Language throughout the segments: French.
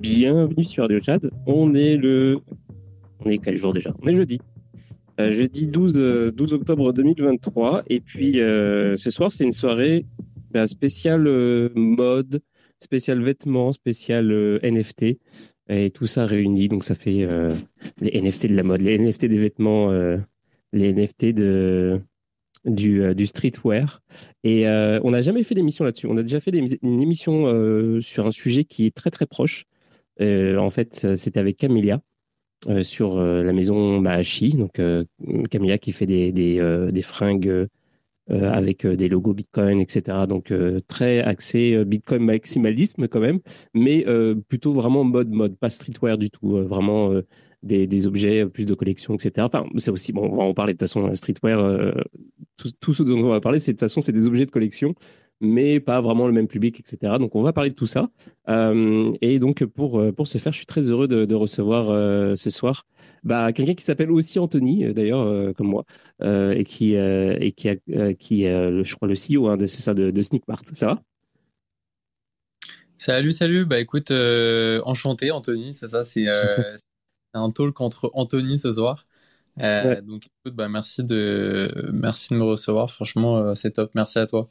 Bienvenue sur Radio. On est le. On est quel jour déjà? On est jeudi. Euh, jeudi 12, 12 euh, octobre 2023. Et puis euh, ce soir, c'est une soirée ben, spéciale mode, spéciale vêtements, spéciale NFT. Et tout ça réuni. Donc ça fait les NFT de la mode, les NFT des vêtements, les NFT de, du streetwear. Et on n'a jamais fait d'émission là-dessus. On a déjà fait une émission sur un sujet qui est très très proche. En fait, c'était avec Camélia. Euh, sur euh, la maison Mahachi, donc euh, Camilla qui fait des, des, des fringues avec des logos Bitcoin, etc. Donc très axé Bitcoin maximalisme quand même, mais plutôt vraiment mode mode, pas streetwear du tout, vraiment des, des, objets plus de collection, etc. Enfin, c'est aussi bon, on va en parler de toute façon streetwear. tout, tout, ce dont on va parler, c'est de toute façon c'est des objets de collection mais pas vraiment le même public, etc. Donc on va parler de tout ça. Euh, et donc pour pour ce faire, je suis très heureux de, de recevoir euh, ce soir bah, quelqu'un qui s'appelle aussi Anthony, euh, d'ailleurs euh, comme moi, euh, et qui et qui a, qui est, je crois le CEO hein, de c'est ça de, de Sneakmart. Ça va? Salut, salut. Bah écoute, enchanté Anthony. C'est ça, c'est un talk entre Anthony ce soir. Donc écoute, bah merci de merci de me recevoir. Franchement, c'est top. Merci à toi.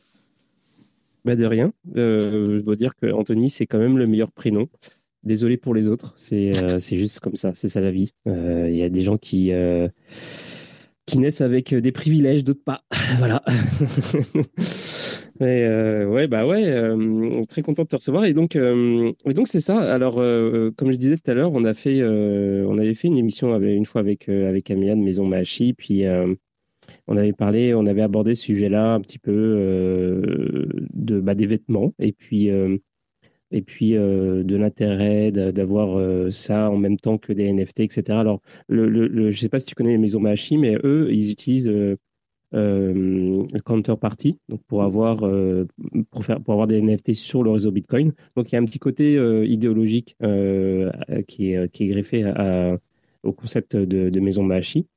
Bah de rien. Euh, je dois dire que Anthony, c'est quand même le meilleur prénom. Désolé pour les autres, c'est euh, juste comme ça, c'est ça la vie. Euh, il y a des gens qui, qui naissent avec des privilèges, d'autres pas. voilà. Et ouais, bah ouais, très content de te recevoir. Et donc, et donc c'est ça. Alors, comme je disais tout à l'heure, on a fait, on avait fait une émission une fois avec avec de Maison Machi, puis on avait parlé, on avait abordé ce sujet-là un petit peu euh, de bah, des vêtements et puis euh, et puis euh, de l'intérêt d'avoir ça en même temps que des NFT, etc. Alors, le, le, je sais pas si tu connais les maisons Mahachi, mais eux, ils utilisent counterparty donc pour avoir pour faire pour avoir des NFT sur le réseau Bitcoin. Donc il y a un petit côté idéologique qui est qui est greffé à, au concept de, de maison Mahachi.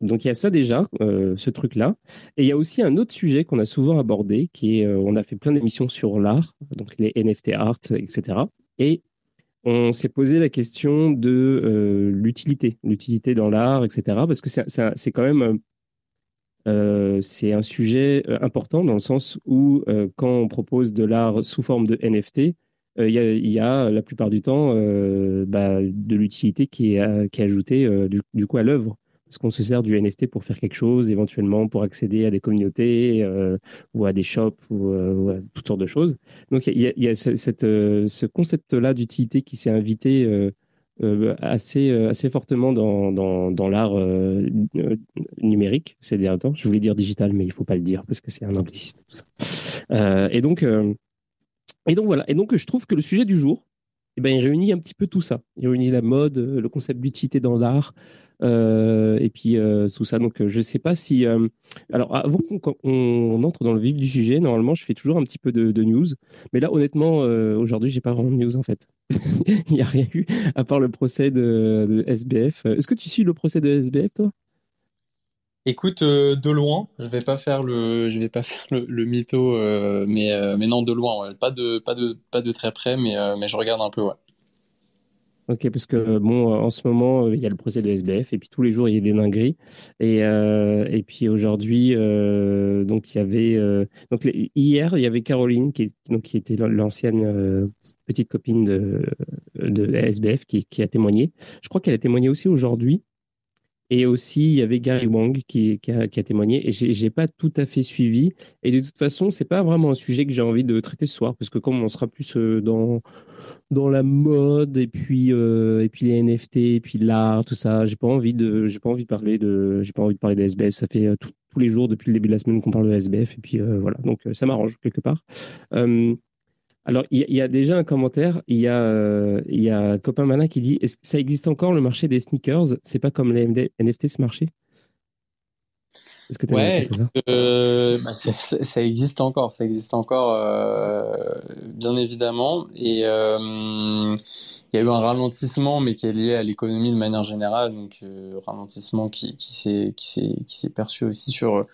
Donc il y a ça déjà, euh, ce truc-là. Et il y a aussi un autre sujet qu'on a souvent abordé, qui est, euh, on a fait plein d'émissions sur l'art, donc les NFT art, etc. Et on s'est posé la question de euh, l'utilité, l'utilité dans l'art, etc. Parce que c'est quand même, un sujet important dans le sens où quand on propose de l'art sous forme de NFT, il y, a, la plupart du temps bah, de l'utilité qui qui est ajoutée du coup à l'œuvre parce qu'on se sert du NFT pour faire quelque chose, éventuellement pour accéder à des communautés euh, ou à des shops ou, euh, à toutes sortes de choses? Donc il y a, ce, cette, euh, ce concept-là d'utilité qui s'est invité assez, assez fortement dans, dans, dans l'art numérique ces derniers temps. Je voulais dire digital, mais il faut pas le dire parce que c'est un anglicisme. et donc et donc voilà. Et donc je trouve que le sujet du jour, eh ben, il réunit un petit peu tout ça. Il réunit la mode, le concept d'utilité dans l'art, euh, et puis euh, tout ça. Donc je sais pas si. Euh, alors avant qu'on entre dans le vif du sujet, normalement je fais toujours un petit peu de, news, mais là honnêtement aujourd'hui j'ai pas vraiment de news en fait. Il n'y a rien eu à part le procès de, SBF. Est-ce que tu suis le procès de SBF toi? Écoute, de loin, je vais pas faire le, je vais pas faire le, mytho, mais mais non de loin, pas de pas de pas de très près, mais mais je regarde un peu, ouais. Ok, parce que bon, en ce moment, il y a le procès de SBF et puis tous les jours, il y a des dingueries. Et, euh, et puis aujourd'hui, euh, donc il y avait euh, donc hier, il y avait Caroline qui, donc, qui était l'ancienne euh, petite copine de, de SBF qui, qui a témoigné. Je crois qu'elle a témoigné aussi aujourd'hui. Et aussi, il y avait Gary Wang qui, qui, a, qui a témoigné. Et j'ai pas tout à fait suivi. Et de toute façon, c'est pas vraiment un sujet que j'ai envie de traiter ce soir, parce que comme on sera plus dans dans la mode et puis euh, et puis les NFT et puis l'art tout ça. J'ai pas envie de j'ai pas envie de parler de j'ai pas envie de parler ça fait euh, tous les jours depuis le début de la semaine qu'on parle de SBF et puis euh, voilà. Donc ça m'arrange quelque part. Alors il y, a déjà un commentaire. Il y a il y a copain malin qui dit ça existe encore le marché des sneakers? C'est pas comme les NFT ce marché? Est-ce que ouais, ça, euh, bah, ça, existe encore, ça existe encore, euh, bien évidemment. Et euh, il y a eu un ralentissement, mais qui est lié à l'économie de manière générale, donc ralentissement qui, qui s'est qui s'est qui s'est perçu aussi sur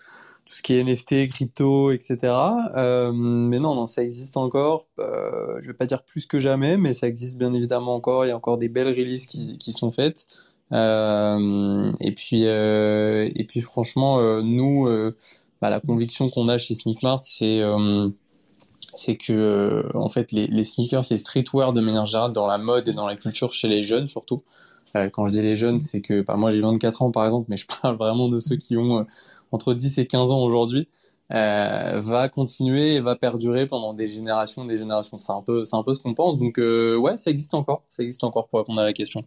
tout ce qui est NFT, crypto, etc. mais non, non, ça existe encore. je vais pas dire plus que jamais, mais ça existe bien évidemment encore. Il y a encore des belles releases qui, qui sont faites. Et puis, et puis franchement, nous, bah, la conviction qu'on a chez Sneakmart, c'est c'est que euh, en fait les, sneakers c'est streetwear de manière générale dans la mode et dans la culture chez les jeunes surtout euh, quand je dis les jeunes c'est que bah, moi j'ai 24 ans par exemple mais je parle vraiment de ceux qui ont euh, entre 10 et 15 ans aujourd'hui va continuer et va perdurer pendant des générations des générations. C'est un peu c'est un peu ce qu'on pense. Donc ouais ça existe encore. Ça existe encore pour répondre à la question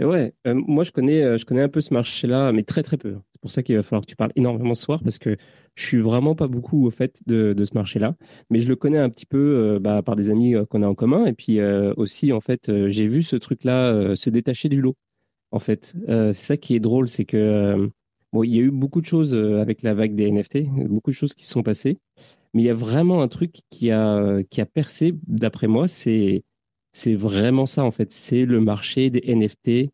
ouais moi je connais je connais un peu ce marché là mais très très peu. C'est pour ça qu'il va falloir que tu parles énormément ce soir parce que je suis vraiment pas beaucoup au fait de, ce marché-là, mais je le connais un petit peu euh, bah, par des amis euh, qu'on a en commun. Et puis euh, aussi en fait j'ai vu ce truc-là se détacher du lot. En fait, c'est ça qui est drôle, c'est que bon, il y a eu beaucoup de choses avec la vague des NFT, beaucoup de choses qui se sont passées, mais il y a vraiment un truc qui a qui a percé d'après moi, c'est c'est vraiment ça en fait, c'est le marché des NFT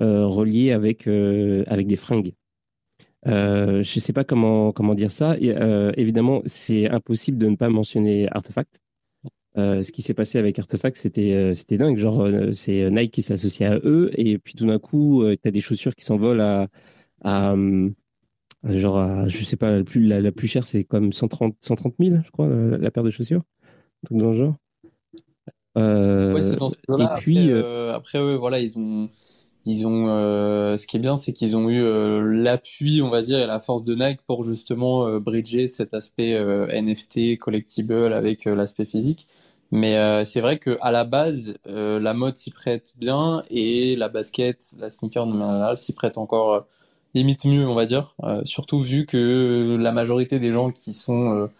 reliés avec avec des fringues. Euh, je ne sais pas comment, comment dire ça. Euh, évidemment, c'est impossible de ne pas mentionner Artefact. Euh, ce qui s'est passé avec Artefact, c'était c'était dingue. Genre, c'est Nike qui s'associe à eux, et puis tout d'un coup, tu as des chaussures qui s'envolent à, à, genre, à, je sais pas, la plus, la, plus chère, c'est comme 130, 130 000, je crois, la, paire de chaussures. Un truc dans le genre. Ouais, c'est dans ce Et puis, après, après voilà, ils ont ils ont, euh, ce qui est bien, c'est qu'ils ont eu euh, l'appui, on va dire, et la force de Nike pour justement euh, bridger cet aspect NFT, collectible avec l'aspect physique. Mais c'est vrai que à la base, la mode s'y prête bien et la basket, la sneaker de s'y prête encore limite mieux, on va dire. surtout vu que la majorité des gens qui sont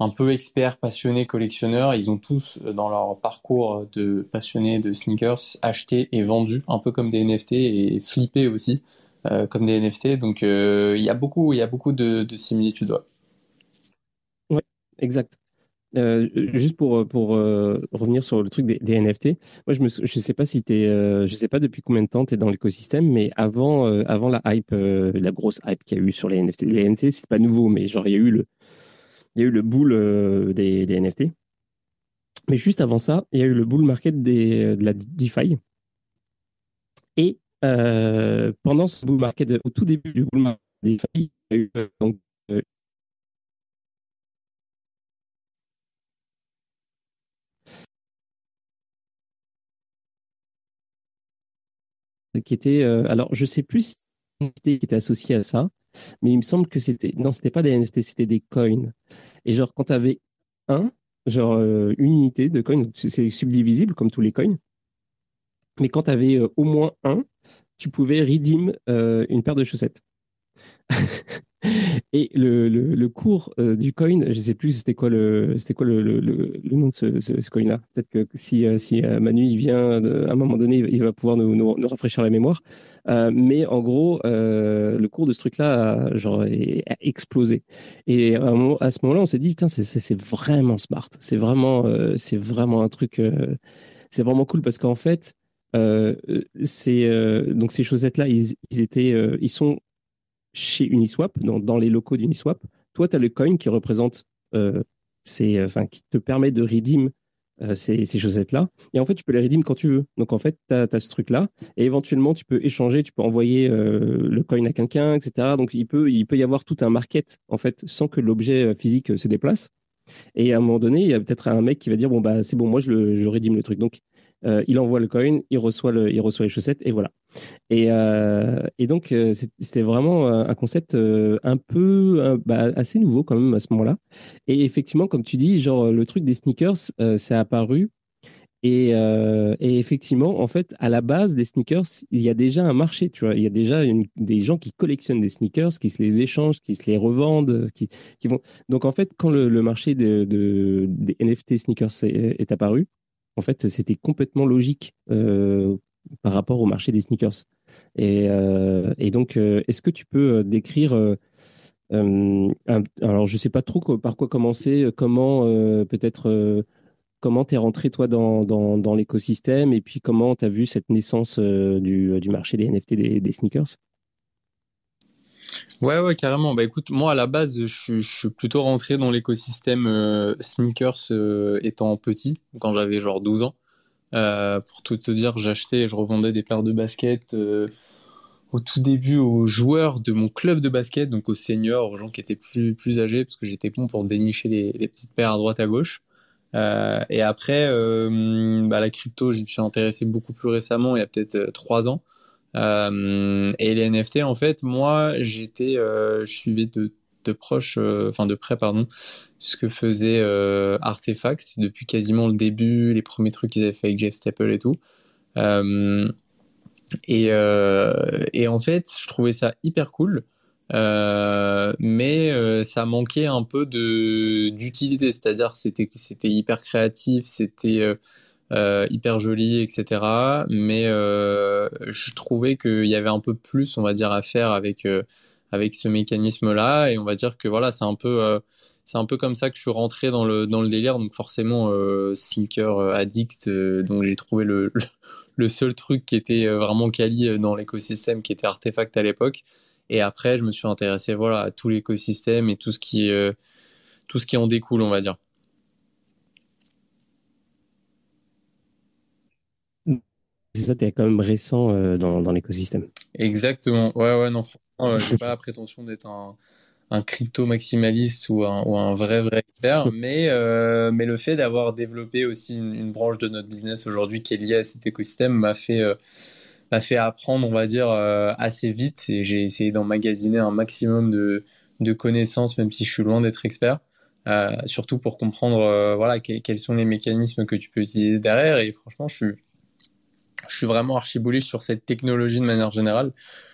un peu experts, passionnés, collectionneurs. Ils ont tous, euh, dans leur parcours de passionnés de sneakers, acheté et vendu, un peu comme des NFT, et flippé aussi, euh, comme des NFT. Donc, euh, il y a beaucoup, y a beaucoup de, similitudes. Oui, exact. juste pour, pour revenir sur le truc des, NFT, moi je ne je sais pas si tu je sais pas depuis combien de temps tu es dans l'écosystème, mais avant, avant la hype, la grosse hype qu'il y a eu sur les NFT, les NFT c'est pas nouveau, mais genre il y a eu le, il y a eu le bull euh, des, NFT. Mais juste avant ça, il y a eu le bull market de la DeFi. Et euh, pendant ce bull market, au tout début du bull market des il y a eu euh, donc, qui était alors je sais plus si qui était associé à ça mais il me semble que c'était non c'était pas des NFT c'était des coins et genre, quand tu avais un, genre euh, une unité de coin, c'est subdivisible comme tous les coins. Mais quand tu avais euh, au moins un, tu pouvais redeem euh, une paire de chaussettes. Et le, le, cours euh, du coin, je sais plus c'était quoi le c'était quoi le, le, nom de ce, ce, coin-là. Peut-être que si euh, si euh, Manu il vient à un moment donné, il va pouvoir nous, nous, rafraîchir la mémoire. mais en gros, le cours de ce truc-là genre a explosé. Et à, à ce moment-là, on s'est dit putain c'est vraiment smart. C'est vraiment c'est vraiment un truc c'est vraiment cool parce qu'en fait c'est donc ces chaussettes-là, ils, ils étaient ils sont chez Uniswap, dans, dans les locaux d'Uniswap. Toi, tu as le coin qui représente, euh, euh, enfin, qui te permet de redeem euh, ces, chaussettes-là. Et en fait, tu peux les redeem quand tu veux. Donc, en fait, tu as, ce truc-là. Et éventuellement, tu peux échanger, tu peux envoyer le coin à quelqu'un, etc. Donc, il peut, il peut y avoir tout un market, en fait, sans que l'objet physique se déplace. Et à un moment donné, il y a peut-être un mec qui va dire, bon, bah, c'est bon, moi, je, le, je redeem le truc. Donc, euh, il envoie le coin, il reçoit, le, il reçoit les chaussettes et voilà. Et, euh, et donc, euh, c'était vraiment un concept un peu bah, assez nouveau quand même à ce moment-là. Et effectivement, comme tu dis, genre le truc des sneakers, c'est apparu. Et, et, effectivement, en fait, à la base des sneakers, il y a déjà un marché, tu vois. Il y a déjà des gens qui collectionnent des sneakers, qui se les échangent, qui se les revendent, qui, qui vont. Donc, en fait, quand le, marché de, de, des NFT sneakers est apparu, en fait, c'était complètement logique euh, par rapport au marché des sneakers. Et, euh, donc, euh, est-ce que tu peux décrire alors, je sais pas trop par quoi commencer, comment peut-être comment tu es rentré toi dans, dans, l'écosystème et puis comment tu as vu cette naissance du, marché des NFT des, sneakers? Ouais, ouais, carrément. Bah écoute, moi à la base, je, suis plutôt rentré dans l'écosystème euh, sneakers euh, étant petit, quand j'avais genre 12 ans. Euh, pour tout te dire, j'achetais et je revendais des paires de baskets au tout début aux joueurs de mon club de basket, donc aux seniors, aux gens qui étaient plus, plus âgés, parce que j'étais bon pour dénicher les, petites paires à droite à gauche. et après, bah, la crypto, je me suis intéressé beaucoup plus récemment, il y a peut-être trois ans. Euh, et les NFT, en fait, moi, j'étais, euh, je suivais de, de proche, euh, enfin de près, pardon, ce que faisait Artefact depuis quasiment le début, les premiers trucs qu'ils avaient fait avec Jeff Staple et tout. Et, et, en fait, je trouvais ça hyper cool. Mais ça manquait un peu d'utilité, c'est-à-dire c'était c'était hyper créatif, c'était hyper joli, etc. Mais euh, je trouvais qu'il y avait un peu plus, on va dire, à faire avec euh, avec ce mécanisme-là. Et on va dire que voilà, c'est un peu c'est un peu comme ça que je suis rentré dans le dans le délire. Donc forcément, sneaker addict. donc j'ai trouvé le, le seul truc qui était vraiment quali dans l'écosystème, qui était Artefact à l'époque. Et après, je me suis intéressé voilà à tout l'écosystème et tout ce qui tout ce qui en découle, on va dire. C'est ça, tu es quand même récent euh, dans, dans l'écosystème. Exactement. Ouais, ouais, non, franchement, je n'ai pas la prétention d'être un, un crypto maximaliste ou un, ou un vrai, vrai expert, mais, euh, mais le fait d'avoir développé aussi une, branche de notre business aujourd'hui qui est liée à cet écosystème m'a fait, euh, m'a fait apprendre, on va dire, assez vite et j'ai essayé d'emmagasiner un maximum de, de connaissances, même si je suis loin d'être expert. surtout pour comprendre voilà quels sont les mécanismes que tu peux utiliser derrière et franchement je suis je suis vraiment archi bullish sur cette technologie de manière générale.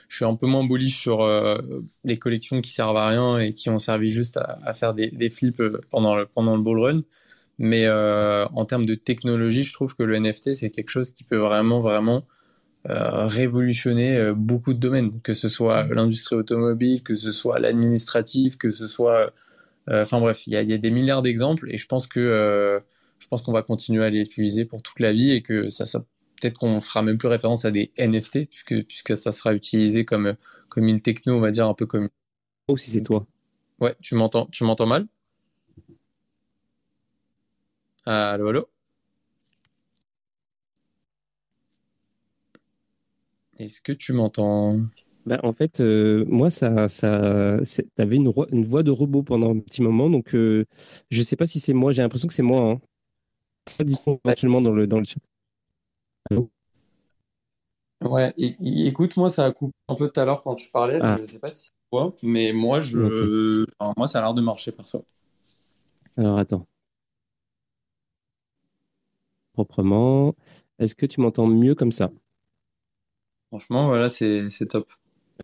Je suis un peu moins bullish sur euh, les collections qui servent à rien et qui ont servi juste à, faire des, des, flips euh, pendant le, pendant le bull run. Mais euh, en termes de technologie, je trouve que le NFT, c'est quelque chose qui peut vraiment, vraiment euh, révolutionner beaucoup de domaines, que ce soit l'industrie automobile, que ce soit l'administratif, que ce soit... Enfin bref, il y a, y a, des milliards d'exemples et je pense que je pense qu'on va continuer à les utiliser pour toute la vie et que ça, ça peut-être qu'on fera même plus référence à des NFT, puisque, puisque ça sera utilisé comme, comme une techno, on va dire, un peu comme. Oh, si c'est toi. Ouais, tu m'entends, tu m'entends mal? Allô, allô? Est-ce que tu m'entends? Bah, en fait, euh, moi, ça, ça, t'avais une, une voix de robot pendant un petit moment, donc euh, je sais pas si c'est moi. J'ai l'impression que c'est moi. Hein. Éventuellement dans le dans le chat. Ouais, écoute, moi, ça a coupé un peu tout à l'heure quand tu parlais. Ah. Je sais pas si c'est toi, mais moi, je... moi, ça a l'air de marcher perso. Alors, attends. Proprement. Est-ce que tu m'entends mieux comme ça? Franchement, voilà, c'est top.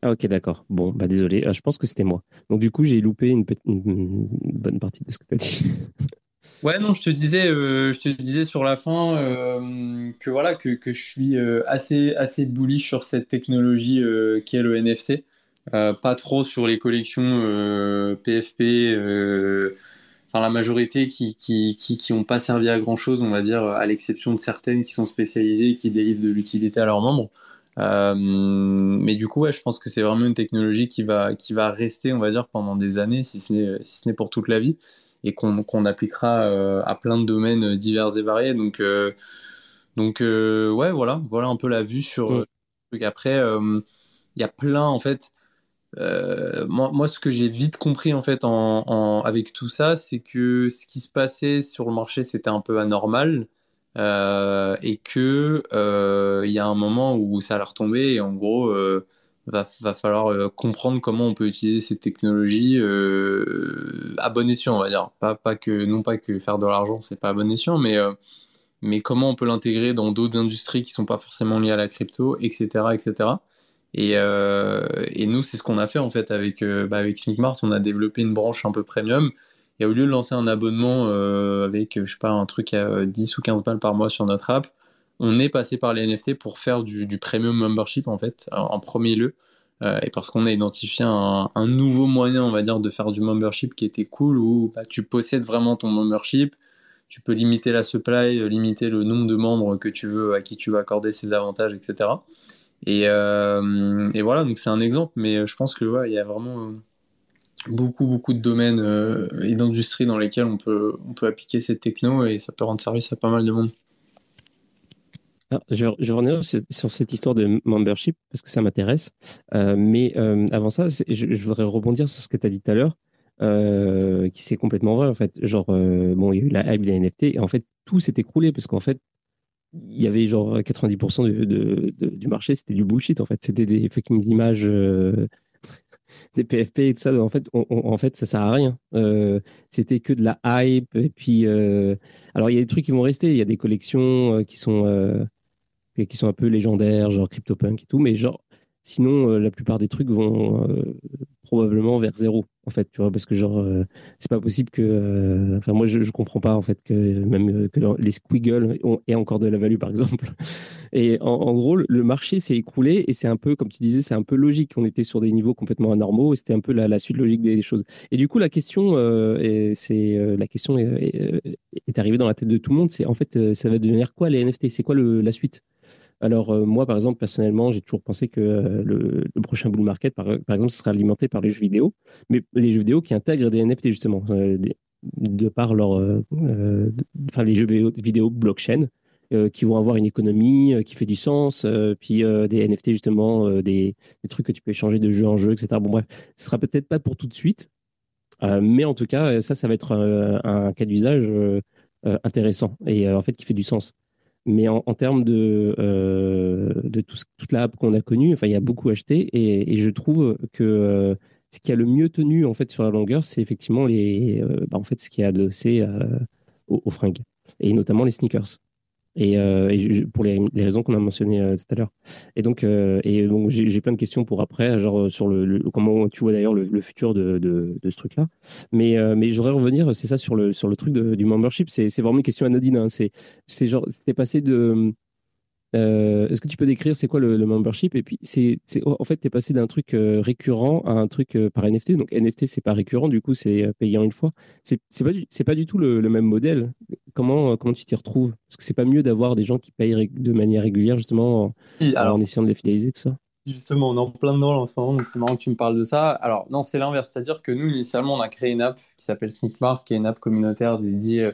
Ah, ok, d'accord. Bon, bah désolé. Ah, je pense que c'était moi. Donc, du coup, j'ai loupé une, une, bonne partie de ce que tu as dit. Ouais, non, je te disais, euh, je te disais sur la fin euh, que voilà que, que je suis euh, assez assez bullish sur cette technologie qui est le NFT. pas trop sur les collections PFP. Enfin, la majorité qui qui, qui qui ont pas servi à grand chose, on va dire, à l'exception de certaines qui sont spécialisées qui délivrent de l'utilité à leurs membres. mais du coup, ouais, je pense que c'est vraiment une technologie qui va qui va rester, on va dire, pendant des années, si ce n'est si ce n'est pour toute la vie et qu'on appliquera euh, à plein de domaines divers et variés. Donc, euh, donc euh, ouais, voilà, voilà un peu la vue sur. Mm. Après, il y a plein en fait. moi, moi, ce que j'ai vite compris en fait en, avec tout ça, c'est que ce qui se passait sur le marché, c'était un peu anormal. et que il y a un moment où ça allait retomber et en gros va, falloir euh, comprendre comment on peut utiliser ces technologies euh, à bon escient, on va dire. Pas, pas que, non pas que faire de l'argent, c'est pas à bon escient, mais, euh, mais comment on peut l'intégrer dans d'autres industries qui sont pas forcément liées à la crypto, etc. etc. Et, euh, et nous, c'est ce qu'on a fait en fait avec, bah, avec Sneakmart. On a développé une branche un peu premium. Et au lieu de lancer un abonnement avec, je sais pas, un truc à 10 ou 15 balles par mois sur notre app, on est passé par les NFT pour faire du, premium membership en fait, en, premier lieu. Euh, et parce qu'on a identifié un, nouveau moyen, on va dire, de faire du membership qui était cool, où bah, tu possèdes vraiment ton membership, tu peux limiter la supply, limiter le nombre de membres que tu veux, à qui tu veux accorder ces avantages, etc. Et, et voilà, donc c'est un exemple, mais je pense que il y a vraiment beaucoup, beaucoup de domaines et d'industries dans lesquels on peut, on peut appliquer cette techno et ça peut rendre service à pas mal de monde. Je, vais revenir sur cette histoire de membership parce que ça m'intéresse. mais avant ça, je, voudrais rebondir sur ce que tu as dit tout à l'heure. Euh, qui c'est complètement vrai en fait. Genre, euh, bon, il y a eu la hype des NFT et en fait tout s'est écroulé parce qu'en fait il y avait genre 90% de, du marché c'était du bullshit en fait. C'était des fucking images, euh, des PFP et tout ça. En fait, en fait ça sert à rien. c'était que de la hype et puis alors il y a des trucs qui vont rester. Il y a des collections qui sont qui sont un peu légendaires, genre CryptoPunk et tout, mais genre Sinon, la plupart des trucs vont probablement vers zéro, en fait, tu vois, parce que genre, euh, c'est pas possible que. Euh, enfin, moi, je, je comprends pas, en fait, que même euh, que les squiggles ont, aient encore de la value, par exemple. Et en, gros, le marché s'est écroulé et c'est un peu, comme tu disais, c'est un peu logique. On était sur des niveaux complètement anormaux et c'était un peu la, suite logique des choses. Et du coup, la question, c'est la question est, est, arrivée dans la tête de tout le monde. C'est en fait, ça va devenir quoi les NFT C'est quoi le, la suite? Alors euh, moi, par exemple, personnellement, j'ai toujours pensé que euh, le, prochain bull market, par, exemple, sera alimenté par les jeux vidéo, mais les jeux vidéo qui intègrent des NFT justement, euh, de par leur, enfin les jeux vidéo blockchain. qui vont avoir une économie qui fait du sens, puis des NFT justement, des, trucs que tu peux échanger de jeu en jeu, etc. Bon bref, ce sera peut-être pas pour tout de suite, mais en tout cas, ça, ça va être un cas d'usage intéressant et en fait qui fait du sens. Mais en, termes de, euh, de tout, toute la app qu'on a connue, enfin, il y a beaucoup acheté et, et je trouve que euh, ce qui a le mieux tenu en fait sur la longueur, c'est effectivement les, euh, bah, en fait, ce qui est adossé aux, aux, fringues et notamment les sneakers. Et, euh, pour les, raisons qu'on a mentionnées euh, tout à l'heure. Et donc, euh, donc j'ai plein de questions pour après, genre sur le, comment tu vois d'ailleurs le, futur de, de, ce truc-là. Mais, mais j'aurais revenir, c'est ça sur le sur le truc du membership. C'est vraiment une question anodine. Hein. C'est genre c'était passé de euh, est-ce que tu peux décrire c'est quoi le, membership Et puis, c'est, en fait, tu es passé d'un truc euh, récurrent à un truc euh, par NFT. Donc, NFT, c'est pas récurrent, du coup, c'est payant une fois. C'est, pas, du, pas du tout le, même modèle. Comment, comment tu t'y retrouves? Est-ce que c'est pas mieux d'avoir des gens qui payent de manière régulière, justement, en, essayant de les fidéliser, tout ça? Justement, on est en plein dedans en ce moment, donc c'est marrant que tu me parles de ça. Alors, non, c'est l'inverse. C'est-à-dire que nous, initialement, on a créé une app qui s'appelle Sneakmart, qui est une app communautaire dédiée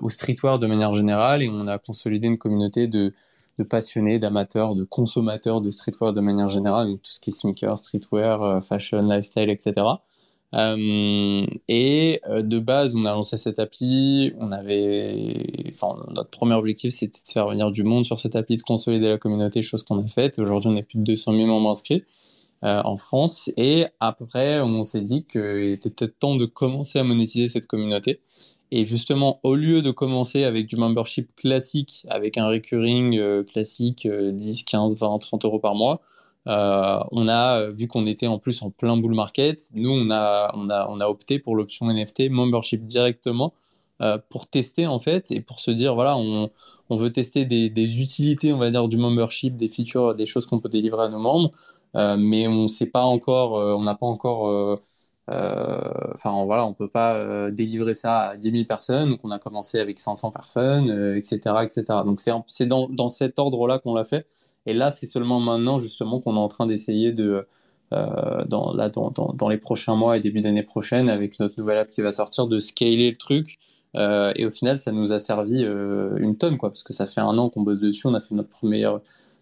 au streetwear de manière générale, et on a consolidé une communauté de de passionnés, d'amateurs, de consommateurs de streetwear de manière générale, donc tout ce qui est sneakers, streetwear, euh, fashion, lifestyle, etc. Euh, et euh, de base, on a lancé cette appli. On avait, enfin, notre premier objectif, c'était de faire venir du monde sur cette appli, de consolider la communauté, chose qu'on a faite. Aujourd'hui, on est plus de 200 000 membres inscrits en France. Et après, on s'est dit qu'il était peut-être temps de commencer à monétiser cette communauté. Et justement, au lieu de commencer avec du membership classique, avec un recurring euh, classique 10, 15, 20, 30 euros par mois, euh, on a, vu qu'on était en plus en plein bull market, nous, on a, on a, on a opté pour l'option NFT membership directement euh, pour tester en fait et pour se dire, voilà, on, on veut tester des, des, utilités, on va dire, du membership, des features, des choses qu'on peut délivrer à nos membres, mais on sait pas encore, on n'a pas encore euh, enfin voilà, on peut pas euh, délivrer ça à 10 000 personnes, donc on a commencé avec 500 personnes, etc., euh, etc. Donc c'est dans, dans cet ordre-là qu'on l'a fait. Et là, c'est seulement maintenant justement qu'on est en train d'essayer de dans, là, dans, dans, dans, les prochains mois et début d'année prochaine, avec notre nouvelle app qui va sortir, de scaler le truc. et au final, ça nous a servi une tonne, quoi, parce que ça fait un an qu'on bosse dessus. On a fait notre premier,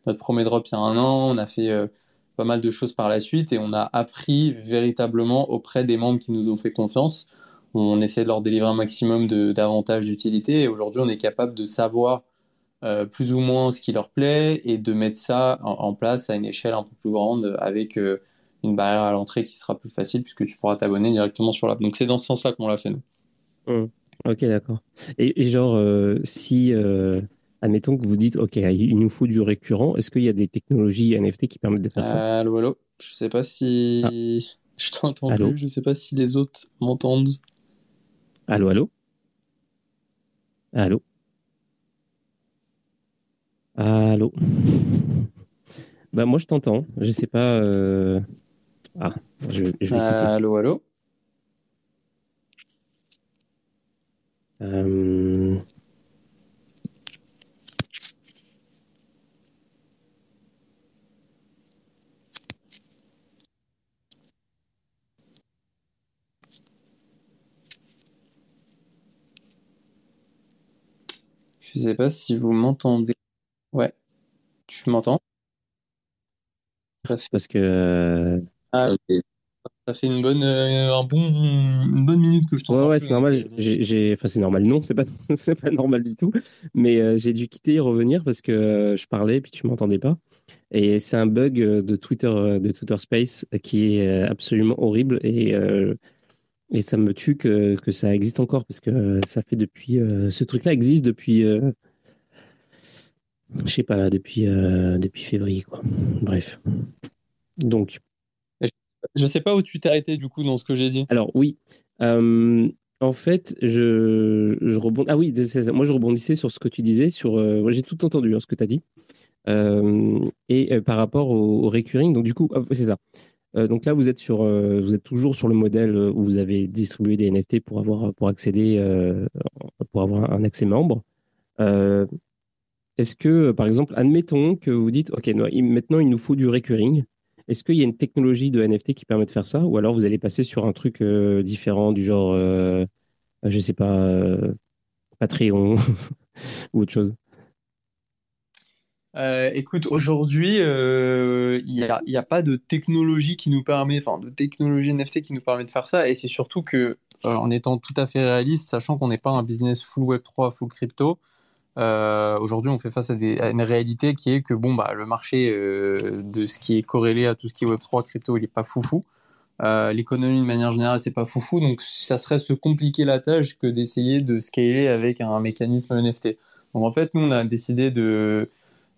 notre premier drop il y a un an. On a fait pas mal de choses par la suite et on a appris véritablement auprès des membres qui nous ont fait confiance. On essaie de leur délivrer un maximum d'avantages d'utilité et aujourd'hui on est capable de savoir euh, plus ou moins ce qui leur plaît et de mettre ça en, place à une échelle un peu plus grande avec euh, une barrière à l'entrée qui sera plus facile puisque tu pourras t'abonner directement sur l'app. Donc c'est dans ce sens-là qu'on l'a fait nous. Mmh. Ok, d'accord. Et, genre, euh, si admettons que vous dites, OK, il nous faut du récurrent, est-ce qu'il y a des technologies NFT qui permettent de faire ça? Allô, allô? Je sais pas si... Ah. Je t'entends plus, je sais pas si les autres m'entendent. Allô, allô? Allô? Allô? Bah moi je t'entends, je sais pas... Euh... Ah, je, je vais Allô, allô? Euh... sais pas si vous m'entendez. Ouais. Tu m'entends? Parce que. Ah, Ça fait une bonne, euh, un bon, une bonne minute que je t'entends. Ouais, ouais, c'est normal. J'ai, enfin, c'est normal. Non, c'est pas, c'est pas normal du tout. Mais euh, j'ai dû quitter et revenir parce que euh, je parlais puis tu m'entendais pas. Et c'est un bug de Twitter, de Twitter Space qui est absolument horrible et et ça me tue que, que ça existe encore parce que ça fait depuis, ce truc-là existe depuis je sais pas là, depuis, euh, depuis février, quoi. Bref. Donc. Je sais pas où tu t'es arrêté du coup dans ce que j'ai dit. Alors oui. Euh, en fait, je, je rebondis. Ah oui, moi je rebondissais sur ce que tu disais. Sur, euh, j'ai tout entendu hein, ce que tu as dit. et par rapport au, recurring, donc du coup, c'est ça. Donc là, vous êtes sur, vous êtes toujours sur le modèle où vous avez distribué des NFT pour avoir, pour accéder, pour avoir un accès membre. Est-ce que, par exemple, admettons que vous dites, OK, maintenant il nous faut du recurring. Est-ce qu'il y a une technologie de NFT qui permet de faire ça Ou alors vous allez passer sur un truc euh, différent du genre, euh, je sais pas, euh, Patreon ou autre chose? Écoute, aujourd'hui, il n'y a, a, pas de technologie qui nous permet, enfin, de technologie NFT qui nous permet de faire ça. Et c'est surtout que, en étant tout à fait réaliste, sachant qu'on n'est pas un business full Web3, full crypto, euh, Aujourd'hui, on fait face à, une réalité qui est que bon, bah, le marché euh, de ce qui est corrélé à tout ce qui est Web3, crypto, il n'est pas foufou. Euh, L'économie, de manière générale, c'est pas foufou. Donc, ça serait se compliquer la tâche que d'essayer de scaler avec un mécanisme NFT. Donc, en fait, nous, on a décidé de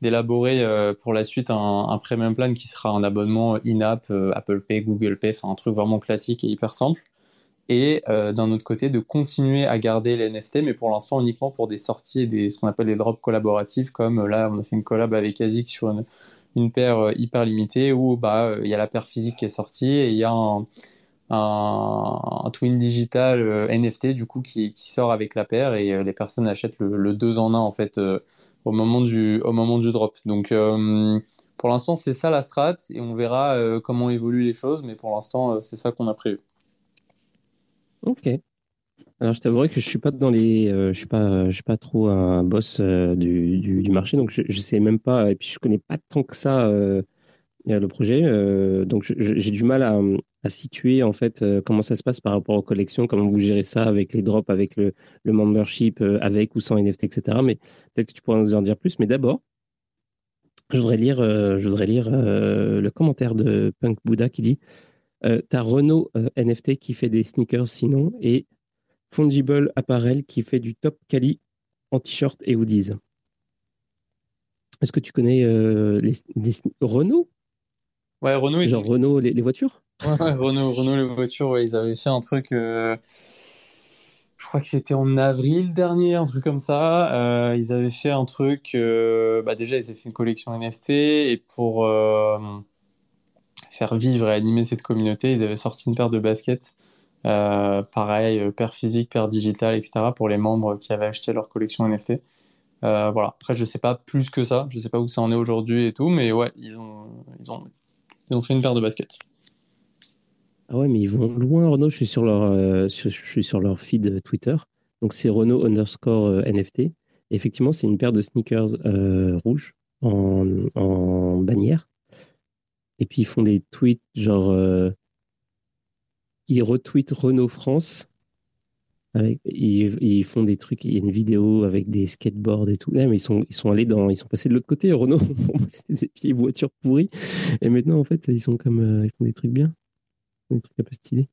d'élaborer euh, pour la suite un, premium plan qui sera un abonnement in-app, euh, Apple Pay, Google Pay, enfin un truc vraiment classique et hyper simple. Et euh, d'un autre côté de continuer à garder les NFT, mais pour l'instant uniquement pour des sorties des, ce qu'on appelle des drops collaboratifs, comme euh, là on a fait une collab avec ASIC sur une, une paire euh, hyper limitée où bah il y a la paire physique qui est sortie et il y a un, un, twin digital NFT du coup qui, sort avec la paire et les personnes achètent le, le 2 en 1 en fait au moment du au moment du drop. Donc pour l'instant c'est ça la strat et on verra comment évoluent les choses, mais pour l'instant c'est ça qu'on a prévu. Ok. Alors, je t'avouerai que je suis pas dans les, euh, je suis pas, je suis pas trop un boss euh, du, du, marché, donc je, je sais même pas, et puis je connais pas tant que ça euh, le projet, donc j'ai du mal à, à, situer en fait comment ça se passe par rapport aux collections, comment vous gérez ça avec les drops, avec le, le membership, avec ou sans NFT, etc. Mais peut-être que tu pourrais nous en dire plus. Mais d'abord, je voudrais lire, je voudrais lire le commentaire de Punk Buddha qui dit euh, t'as Renault euh, NFT qui fait des sneakers sinon et Fungible Apparel qui fait du top quali en t-shirt et hoodies. Est-ce que tu connais euh, les, Renault? Ouais, Renault. Genre Renault les, voitures? Renault, Renault les voitures, ils avaient fait un truc. je crois que c'était en avril dernier, un truc comme ça. ils avaient fait un truc. bah déjà, ils avaient fait une collection NFT et pour faire vivre et animer cette communauté, ils avaient sorti une paire de baskets. Euh, pareil, euh, paire physique, paire digitale, etc. pour les membres qui avaient acheté leur collection NFT. Euh, voilà. Après, je sais pas plus que ça. Je sais pas où ça en est aujourd'hui et tout, mais ouais, ils ont, ils ont fait une paire de baskets. Ah ouais, mais ils vont loin, Renault. Je suis sur leur, je suis sur leur feed Twitter. Donc c'est Renault underscore NFT. effectivement, c'est une paire de sneakers rouges en, en bannière et puis ils font des tweets genre. Euh, ils retweetent Renault France. Avec, ils, font des trucs. Il y a une vidéo avec des skateboards et tout. mais ils sont, ils sont allés dans. Ils sont passés de l'autre côté. Renault, c'était des vieilles voitures pourries. Et maintenant, en fait, ils sont comme. Euh, ils font des trucs bien. Des trucs un peu stylés.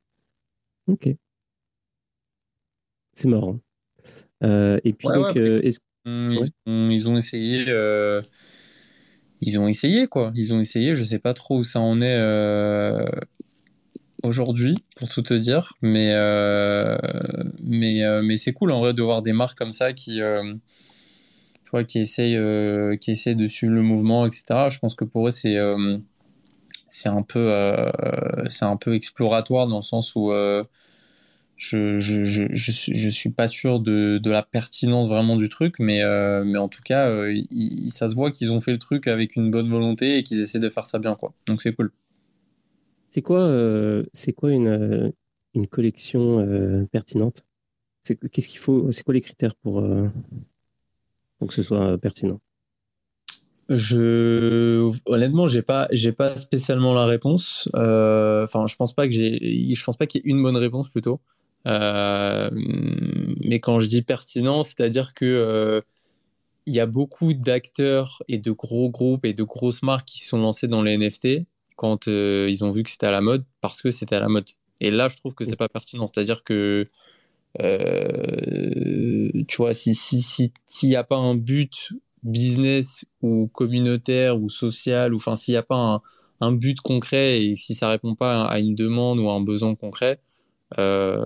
Ok. C'est marrant. Euh, et puis, donc. ils, ont essayé ils ont essayé quoi. Ils ont essayé. Je sais pas trop où ça en est euh, aujourd'hui, pour tout te dire. Mais euh, mais euh, mais c'est cool en vrai de voir des marques comme ça qui tu vois qui essayent qui essayent de suivre le mouvement, etc. Je pense que pour eux c'est c'est un peu c'est un peu exploratoire dans le sens où je, je, je, je, suis pas sûr de, de, la pertinence vraiment du truc, mais, euh, mais en tout cas, euh, ça se voit qu'ils ont fait le truc avec une bonne volonté et qu'ils essaient de faire ça bien, quoi. Donc c'est cool. C'est quoi, euh, quoi une, une collection pertinente? Qu'est-ce qu'il faut C'est quoi les critères pour, pour que ce soit pertinent? Honnêtement j'ai pas pas spécialement la réponse enfin je pense pas pense pas qu'il y ait une bonne réponse plutôt mais quand je dis pertinent c'est à dire que il y a beaucoup d'acteurs et de gros groupes et de grosses marques qui sont lancés dans les NFT quand euh, ils ont vu que c'était à la mode parce que c'était à la mode. Et là, je trouve que c'est pas pertinent. C'est-à-dire que, euh, tu vois, s'il si, si, s'il n'y a pas un but business ou communautaire ou social, ou enfin, s'il n'y a pas un, but concret et si ça répond pas à une demande ou à un besoin concret, euh,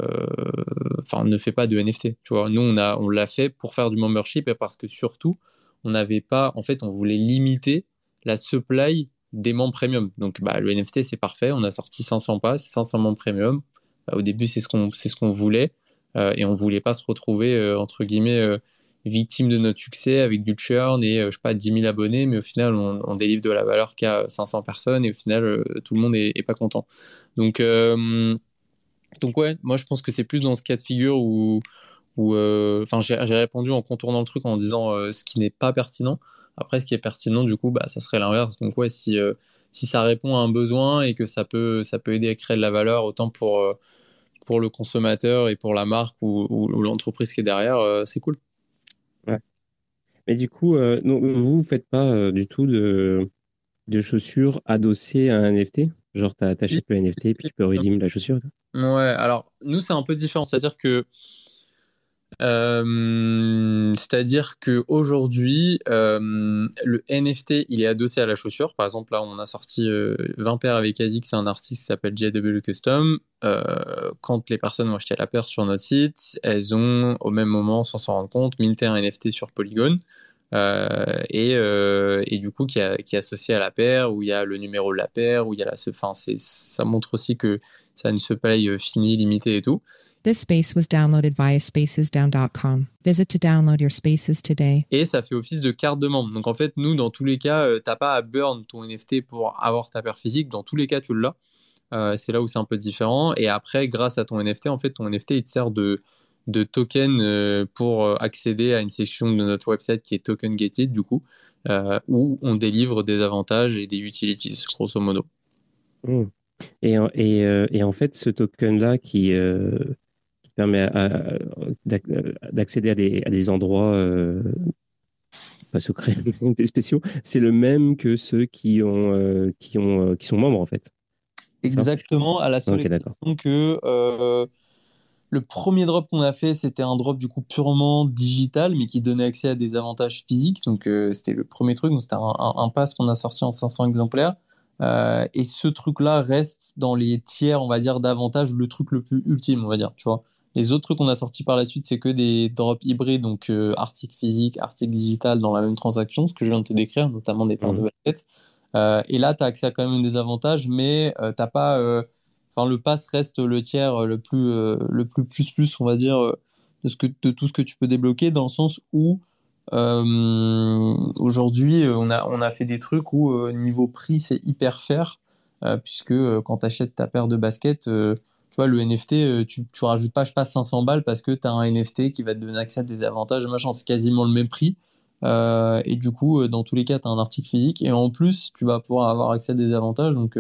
enfin, ne fait pas de NFT. Tu vois, nous, on a, on l'a fait pour faire du membership et parce que surtout, on n'avait pas, en fait, on voulait limiter la supply des membres premium. Donc, bah, le NFT, c'est parfait. On a sorti 500 passes, 500 membres premium. Bah, au début, c'est ce qu'on, c'est ce qu'on voulait. Euh, et on voulait pas se retrouver, euh, entre guillemets, victime de notre succès avec du churn et, je sais pas, 10 000 abonnés. Mais au final, on, délivre de la valeur qu'à 500 personnes et au final, tout le monde est, pas content. Donc, donc ouais, moi je pense que c'est plus dans ce cas de figure où, euh, enfin j'ai répondu en contournant le truc en disant euh, ce qui n'est pas pertinent. Après, ce qui est pertinent, du coup, bah, ça serait l'inverse. Donc ouais, si, euh, si ça répond à un besoin et que ça peut, ça peut aider à créer de la valeur, autant pour, pour le consommateur et pour la marque ou, l'entreprise qui est derrière, c'est cool. Mais du coup, vous ne faites pas du tout de, de chaussures adossées à un NFT Genre, tu achètes le NFT et puis tu peux redeem la chaussure Ouais, alors nous, c'est un peu différent. C'est-à-dire que. Euh, c'est-à-dire que aujourd'hui, euh, le NFT, il est adossé à la chaussure. Par exemple, là, on a sorti 20 euh, paires avec Azik, c'est un artiste qui s'appelle JW Custom. quand les personnes ont acheté la paire sur notre site, elles ont au même moment, sans s'en rendre compte, minté un NFT sur Polygon. Euh, et, euh, et, du coup qui, a, qui, est associé à la paire, où il y a le numéro de la paire, où il y a la... Enfin, ça montre aussi que ça ne se paye euh, fini, limité et tout. This space was downloaded via spacesdown.com. Visit to download your spaces today. Et ça fait office de carte de membre. Donc en fait, nous, dans tous les cas, euh, t'as pas à burn ton NFT pour avoir ta paire physique. Dans tous les cas, tu l'as. Euh, c'est là où c'est un peu différent. Et après, grâce à ton NFT, en fait, ton NFT, il te sert de, de tokens euh, pour euh, accéder à une section de notre website qui est token gated du coup, euh, où on délivre des avantages et des utilities, grosso modo. Hmm. Et, et, et, en fait, ce token-là qui, qui, permet d'accéder à des, à des endroits pas secrets, mais spéciaux, c'est le même que ceux qui, ont, qui, ont, qui sont membres en fait. Exactement, à la seule okay, que le premier drop qu'on a fait, c'était un drop du coup purement digital, mais qui donnait accès à des avantages physiques. Donc euh, c'était le premier truc. c'était un, un, pass qu'on a sorti en 500 exemplaires. Euh, et ce truc-là reste dans les tiers, on va dire, d'avantages, le truc le plus ultime, on va dire. Tu vois. Les autres trucs qu'on a sortis par la suite, c'est que des drops hybrides, donc euh, articles physiques, articles digital dans la même transaction, ce que je viens de te décrire, notamment des paires de mmh. baskets. et là, tu as accès à quand même des avantages, mais t'as pas le pass reste le tiers euh, le plus, euh, le plus plus plus, on va dire, euh, de, tout ce que tu peux débloquer, dans le sens où aujourd'hui, on a, fait des trucs où niveau prix, c'est hyper fair, puisque quand tu achètes ta paire de baskets, tu vois, le NFT, tu, tu rajoutes pas, je pas, 500 balles parce que tu as un NFT qui va te donner accès à des avantages, machin, c'est quasiment le même prix. et du coup, dans tous les cas, tu as un article physique et en plus, tu vas pouvoir avoir accès à des avantages. Donc,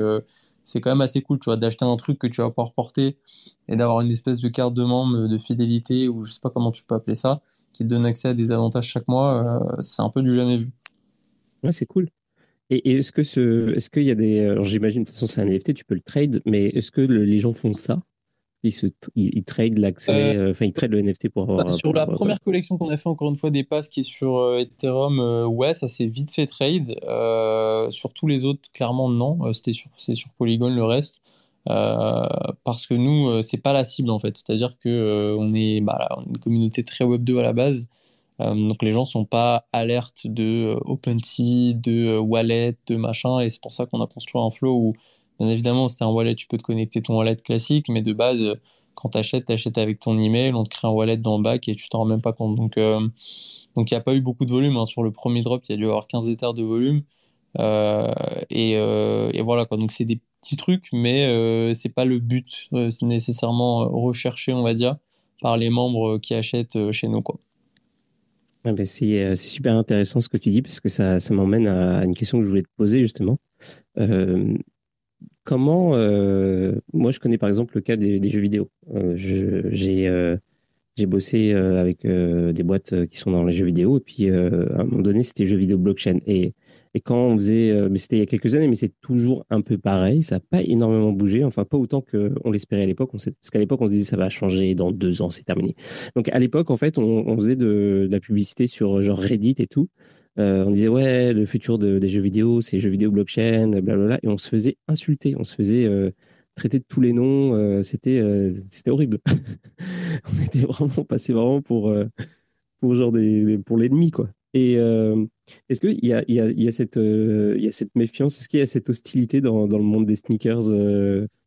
c'est quand même assez cool, tu vois, d'acheter un truc que tu vas pouvoir porter et d'avoir une espèce de carte de membre de fidélité ou je sais pas comment tu peux appeler ça, qui te donne accès à des avantages chaque mois. Euh, c'est un peu du jamais vu. Ouais, c'est cool. Et, est-ce que ce, est-ce qu'il y a des, j'imagine de toute façon c'est un NFT, tu peux le trade, mais est-ce que les gens font ça? Ils, se, trade l'accès, euh, euh, enfin ils trade le NFT pour avoir. Bah, sur la première collection qu'on a fait encore une fois des passes qui est sur euh, Ethereum, ouais, ça s'est vite fait trade. sur tous les autres, clairement non. C'était sur, c'est sur Polygon le reste. parce que nous, c'est pas la cible en fait. C'est-à-dire que on est bah, une communauté très Web 2 à la base. donc les gens sont pas alertes de OpenSea, de wallet, de machin, et c'est pour ça qu'on a construit un flow où Bien évidemment, c'est un wallet, tu peux te connecter ton wallet classique, mais de base, quand tu achètes, tu achètes avec ton email, on te crée un wallet dans le bac et tu t'en rends même pas compte. Donc, euh, donc il n'y a pas eu beaucoup de volume. Hein. Sur le premier drop, il y a dû avoir 15 Ethers de volume. Euh, et, euh, et, voilà, quoi. Donc, c'est des petits trucs, mais c'est pas le but. nécessairement recherché, on va dire, par les membres qui achètent chez nous, quoi. c'est super intéressant ce que tu dis parce que ça, ça m'emmène à une question que je voulais te poser justement. Comment, moi je connais par exemple le cas des, jeux vidéo. j'ai j'ai bossé euh, avec euh, des boîtes euh, qui sont dans les jeux vidéo. Et puis, à un moment donné, c'était jeux vidéo blockchain. Et, et quand on faisait, mais c'était il y a quelques années, mais c'est toujours un peu pareil. Ça n'a pas énormément bougé. Enfin, pas autant qu'on l'espérait à l'époque. Parce qu'à l'époque, on se disait ça va changer dans deux ans, c'est terminé. Donc, à l'époque, en fait, on, faisait de, la publicité sur genre Reddit et tout. On disait ouais, le futur des jeux vidéo, c'est jeux vidéo blockchain, blablabla. Et on se faisait insulter. On se faisait traité de tous les noms. Euh, c'était euh, c'était horrible. on était vraiment passé vraiment pour euh, pour genre des, pour l'ennemi quoi. Et est-ce qu'il y a, il y, a, y, a cette, y a cette méfiance Est-ce qu'il y a cette hostilité dans, dans le monde des sneakers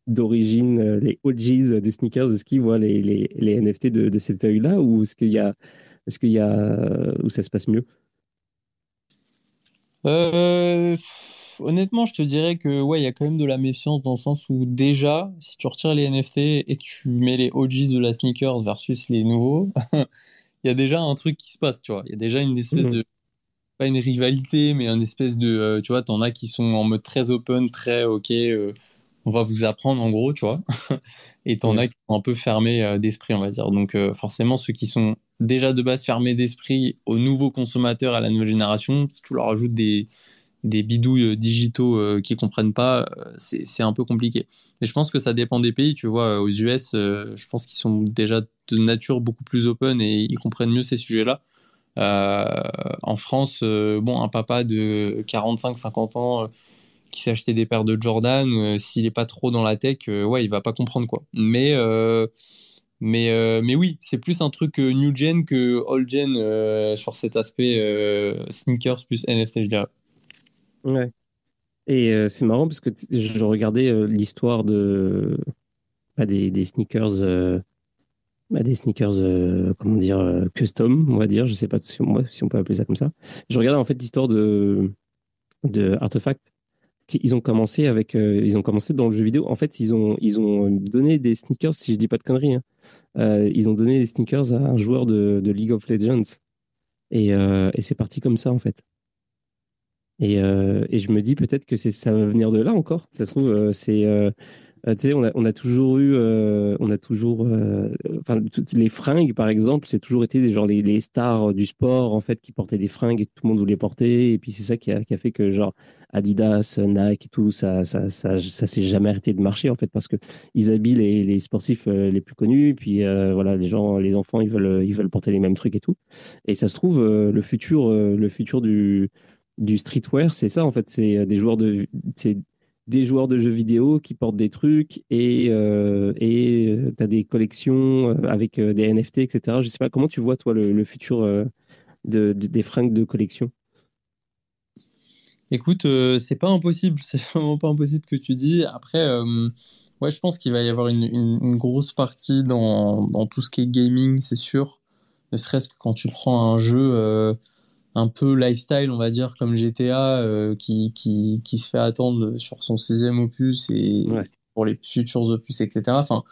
d'origine, les OGs des sneakers? Est-ce qu'ils voient les, les, les, NFT de, de cet œil-là Ou est-ce qu'il y a, est-ce qu'il y a, où ça se passe mieux? Euh, honnêtement, je te dirais que ouais, il y a quand même de la méfiance dans le sens où déjà, si tu retires les NFT et que tu mets les OGs de la sneakers versus les nouveaux, il y a déjà un truc qui se passe, tu vois. Il y a déjà une espèce mhm. de pas une rivalité, mais une espèce de euh, tu vois, t'en as qui sont en mode très open, très ok, euh, on va vous apprendre en gros, tu vois. et t'en as qui sont un peu fermés d'esprit, on va dire. Donc forcément, ceux qui sont déjà de base fermés d'esprit aux nouveaux consommateurs, à la nouvelle génération, si tu leur ajoutes des des bidouilles euh, digitaux euh, qui comprennent pas, euh, c'est un peu compliqué. Et je pense que ça dépend des pays. Tu vois, aux US, je pense qu'ils sont déjà de nature beaucoup plus open et ils comprennent mieux ces sujets-là. en France, bon, un papa de 45-50 ans qui s'est acheté des paires de Jordan, s'il est pas trop dans la tech, ouais, il va pas comprendre quoi. Mais mais, mais oui, c'est plus un truc new gen que old gen sur cet aspect sneakers plus NFT, je dirais. Ouais. Et euh, c'est marrant parce que je regardais euh, l'histoire de bah, des, sneakers, euh, bah, des sneakers, comment dire, custom, on va dire. Je sais pas si on, si on peut appeler ça comme ça. Je regardais en fait l'histoire de de Artefact. Ils ont commencé avec, ils ont commencé dans le jeu vidéo. En fait, ils ont ils ont donné des sneakers, si je dis pas de conneries. Hein. ils ont donné des sneakers à un joueur de, League of Legends. Et, c'est parti comme ça en fait. Et, euh, je me dis peut-être que ça va venir de là encore. Ça se trouve, euh, c'est euh, tu sais, on a, toujours eu, on a toujours, enfin, les fringues, par exemple, c'est toujours été des genre les, les, stars du sport en fait qui portaient des fringues et tout le monde voulait porter. Et puis c'est ça qui a, qui a, fait que genre Adidas, Nike et tout, ça, ça, ça, ça s'est jamais arrêté de marcher en fait parce que ils habillent les, les sportifs les plus connus. Et puis voilà, les gens, les enfants, ils veulent, ils veulent porter les mêmes trucs et tout. Et ça se trouve, le futur, le futur du du streetwear, c'est ça en fait, c'est euh, des joueurs de c'est des joueurs de jeux vidéo qui portent des trucs et euh, et euh, tu as des collections avec des NFT etc. Je sais pas comment tu vois toi le, futur de, des fringues de collection? Écoute, c'est pas impossible, c'est vraiment pas impossible que tu dis. Après, ouais, je pense qu'il va y avoir une, une, grosse partie dans, dans, tout ce qui est gaming, c'est sûr. Ne serait-ce que quand tu prends un jeu un peu lifestyle, on va dire, comme GTA, euh, qui, qui, qui, se fait attendre sur son sixième opus et pour les futurs opus, etc. Enfin,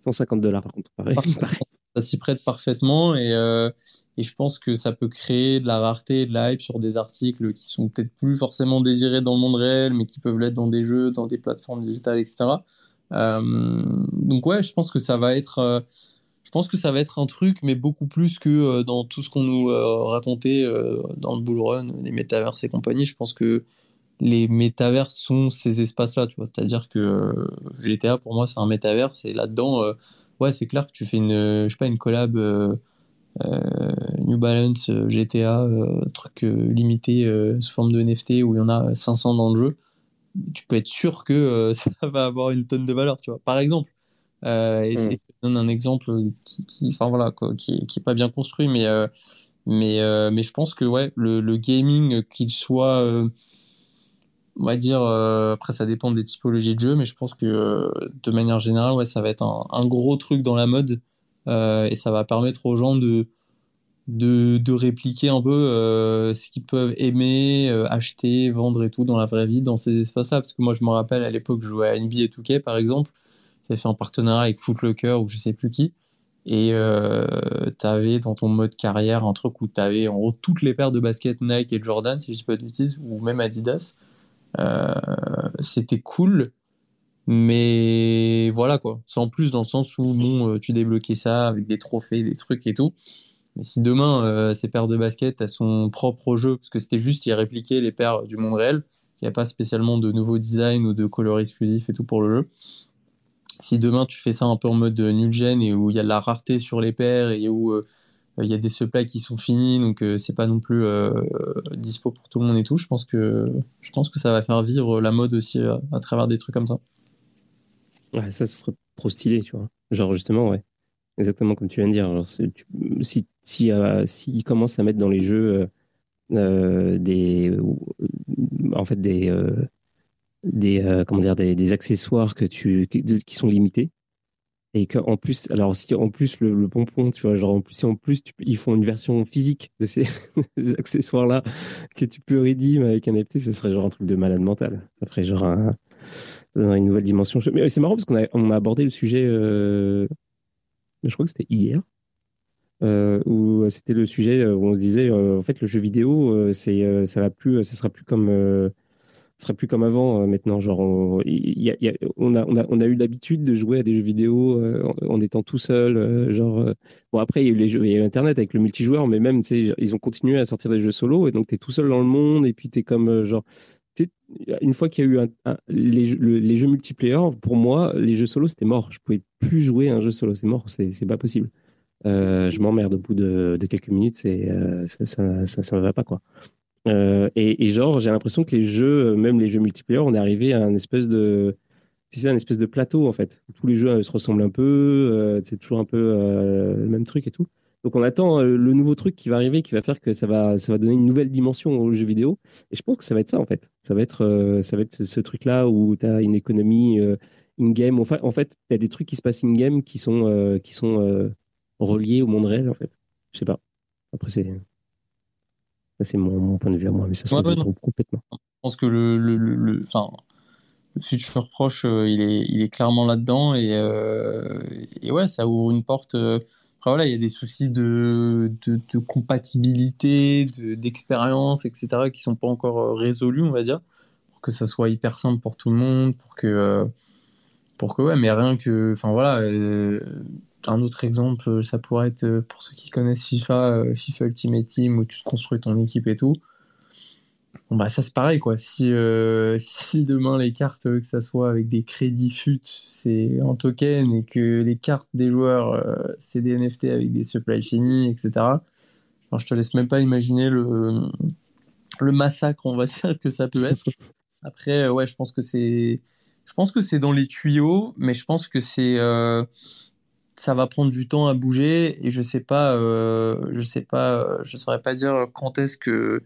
150 dollars par contre, pareil. Ça s'y prête parfaitement et, euh, et je pense que ça peut créer de la rareté et de la hype sur des articles qui sont peut-être plus forcément désirés dans le monde réel, mais qui peuvent l'être dans des jeux, dans des plateformes digitales, etc. Euh, donc ouais, je pense que ça va être euh, je pense que ça va être un truc, mais beaucoup plus que euh, dans tout ce qu'on nous racontait dans le bull run, les métaverses et compagnie. Je pense que les métaverses sont ces espaces-là, tu vois. C'est-à-dire que GTA, pour moi, c'est un métaverse, et là-dedans, ouais, c'est clair que tu fais une, je sais pas, une collab New Balance, GTA, truc limité sous forme de NFT où il y en a 500 dans le jeu. Tu peux être sûr que ça va avoir une tonne de valeur, tu vois. Par exemple, euh, et c'est, mm. je donne un exemple qui, qui enfin voilà, quoi, qui, qui est pas bien construit, mais euh, mais euh, mais je pense que ouais, le, le gaming, qu'il soit, on va dire, après ça dépend des typologies de jeux, mais je pense que de manière générale, ouais, ça va être un, un gros truc dans la mode et ça va permettre aux gens de de, de répliquer un peu ce qu'ils peuvent aimer, acheter, vendre et tout dans la vraie vie, dans ces espaces-là. Parce que moi, je me rappelle à l'époque, je jouais à NBA 2K par exemple, ça fait un partenariat avec Footlocker ou je sais plus qui. et euh, tu avais dans ton mode carrière un truc où tu avais en gros toutes les paires de baskets Nike et Jordan, si je dis pas de bêtises, ou même Adidas. Euh, c'était cool, mais voilà quoi. C'est en plus dans le sens où non, euh, tu débloquais ça avec des trophées, des trucs et tout. Mais si demain euh, ces paires de baskets elles son propre jeu, parce que c'était juste y répliquer les paires du monde réel, il n'y a pas spécialement de nouveaux designs ou de couleurs exclusifs et tout pour le jeu si demain tu fais ça un peu en mode new gen et où il y a de la rareté sur les paires et où euh, il y a des supplies qui sont finis, donc euh, c'est pas non plus euh, dispo pour tout le monde et tout. Je pense que je pense que ça va faire vivre la mode aussi à travers des trucs comme ça. Ça, ce serait trop stylé, tu vois. Genre justement, ouais, exactement comme tu viens de dire. si si s'ils commencent à mettre dans les jeux des en fait des euh, comment dire des, accessoires que tu qui sont limités et qu'en plus alors si en plus le, le, pompon tu vois genre en plus si en plus ils font une version physique de ces, accessoires là que tu peux redeem avec un NFT ce serait genre un truc de malade mental ça ferait genre un, une nouvelle dimension mais c'est marrant parce qu'on a, on a abordé le sujet euh, je crois que c'était hier euh, où c'était le sujet où on se disait en fait le jeu vidéo c'est ça va plus ce sera plus comme ce serait plus comme avant euh, maintenant. Genre, on, a, on, a, on, a, eu l'habitude de jouer à des jeux vidéo euh, en, étant tout seul. Euh, genre, bon, après, il y a eu Internet avec le multijoueur, mais même, ils ont continué à sortir des jeux solo et donc tu es tout seul dans le monde et puis tu es comme, genre, une fois qu'il y a eu les, les, jeux multiplayer, pour moi, les jeux solo, c'était mort. Je pouvais plus jouer un jeu solo, c'est mort, c'est pas possible. je m'emmerde au bout de, quelques minutes, c'est ça, ça, ça, va pas quoi. Euh, et, genre, j'ai l'impression que les jeux, même les jeux multiplayer, on est arrivé à un espèce de, c'est un espèce de plateau en fait. Tous les jeux euh, se ressemblent un peu, euh, c'est toujours un peu le même truc et tout. Donc on attend le nouveau truc qui va arriver, qui va faire que ça va, ça va donner une nouvelle dimension aux jeux vidéo. Et je pense que ça va être ça en fait. Ça va être, ça va être ce, truc-là où tu as une économie in-game. Enfin, en fait, tu as des trucs qui se passent in-game qui sont, qui sont reliés au monde réel en fait. Je sais pas. Après c'est c'est mon, point de vue à moi, mais ça se ouais, complètement. Je pense que le, le, le, le futur proche, euh, il, est, il est clairement là-dedans et, euh, et ouais, ça ouvre une porte. Euh, après, voilà, il y a des soucis de, de, de compatibilité, d'expérience, etc., qui sont pas encore résolus, on va dire, pour que ça soit hyper simple pour tout le monde, pour que, pour que ouais, mais rien que, enfin voilà un autre exemple, ça pourrait être euh, pour ceux qui connaissent FIFA, euh, FIFA Ultimate Team, où tu te construis ton équipe et tout. Bah ça c'est pareil quoi. Si, euh, si demain les cartes, que ça soit avec des crédits FUT, c'est en token et que les cartes des joueurs, c'est des NFT avec des supply finis, etc. Alors, je te laisse même pas imaginer le, le massacre, on va dire, que ça peut être. Après, ouais, je pense que c'est, je pense que c'est dans les tuyaux, mais je pense que c'est, ça va prendre du temps à bouger et je sais pas, euh, je sais pas, euh, je saurais pas dire quand est-ce que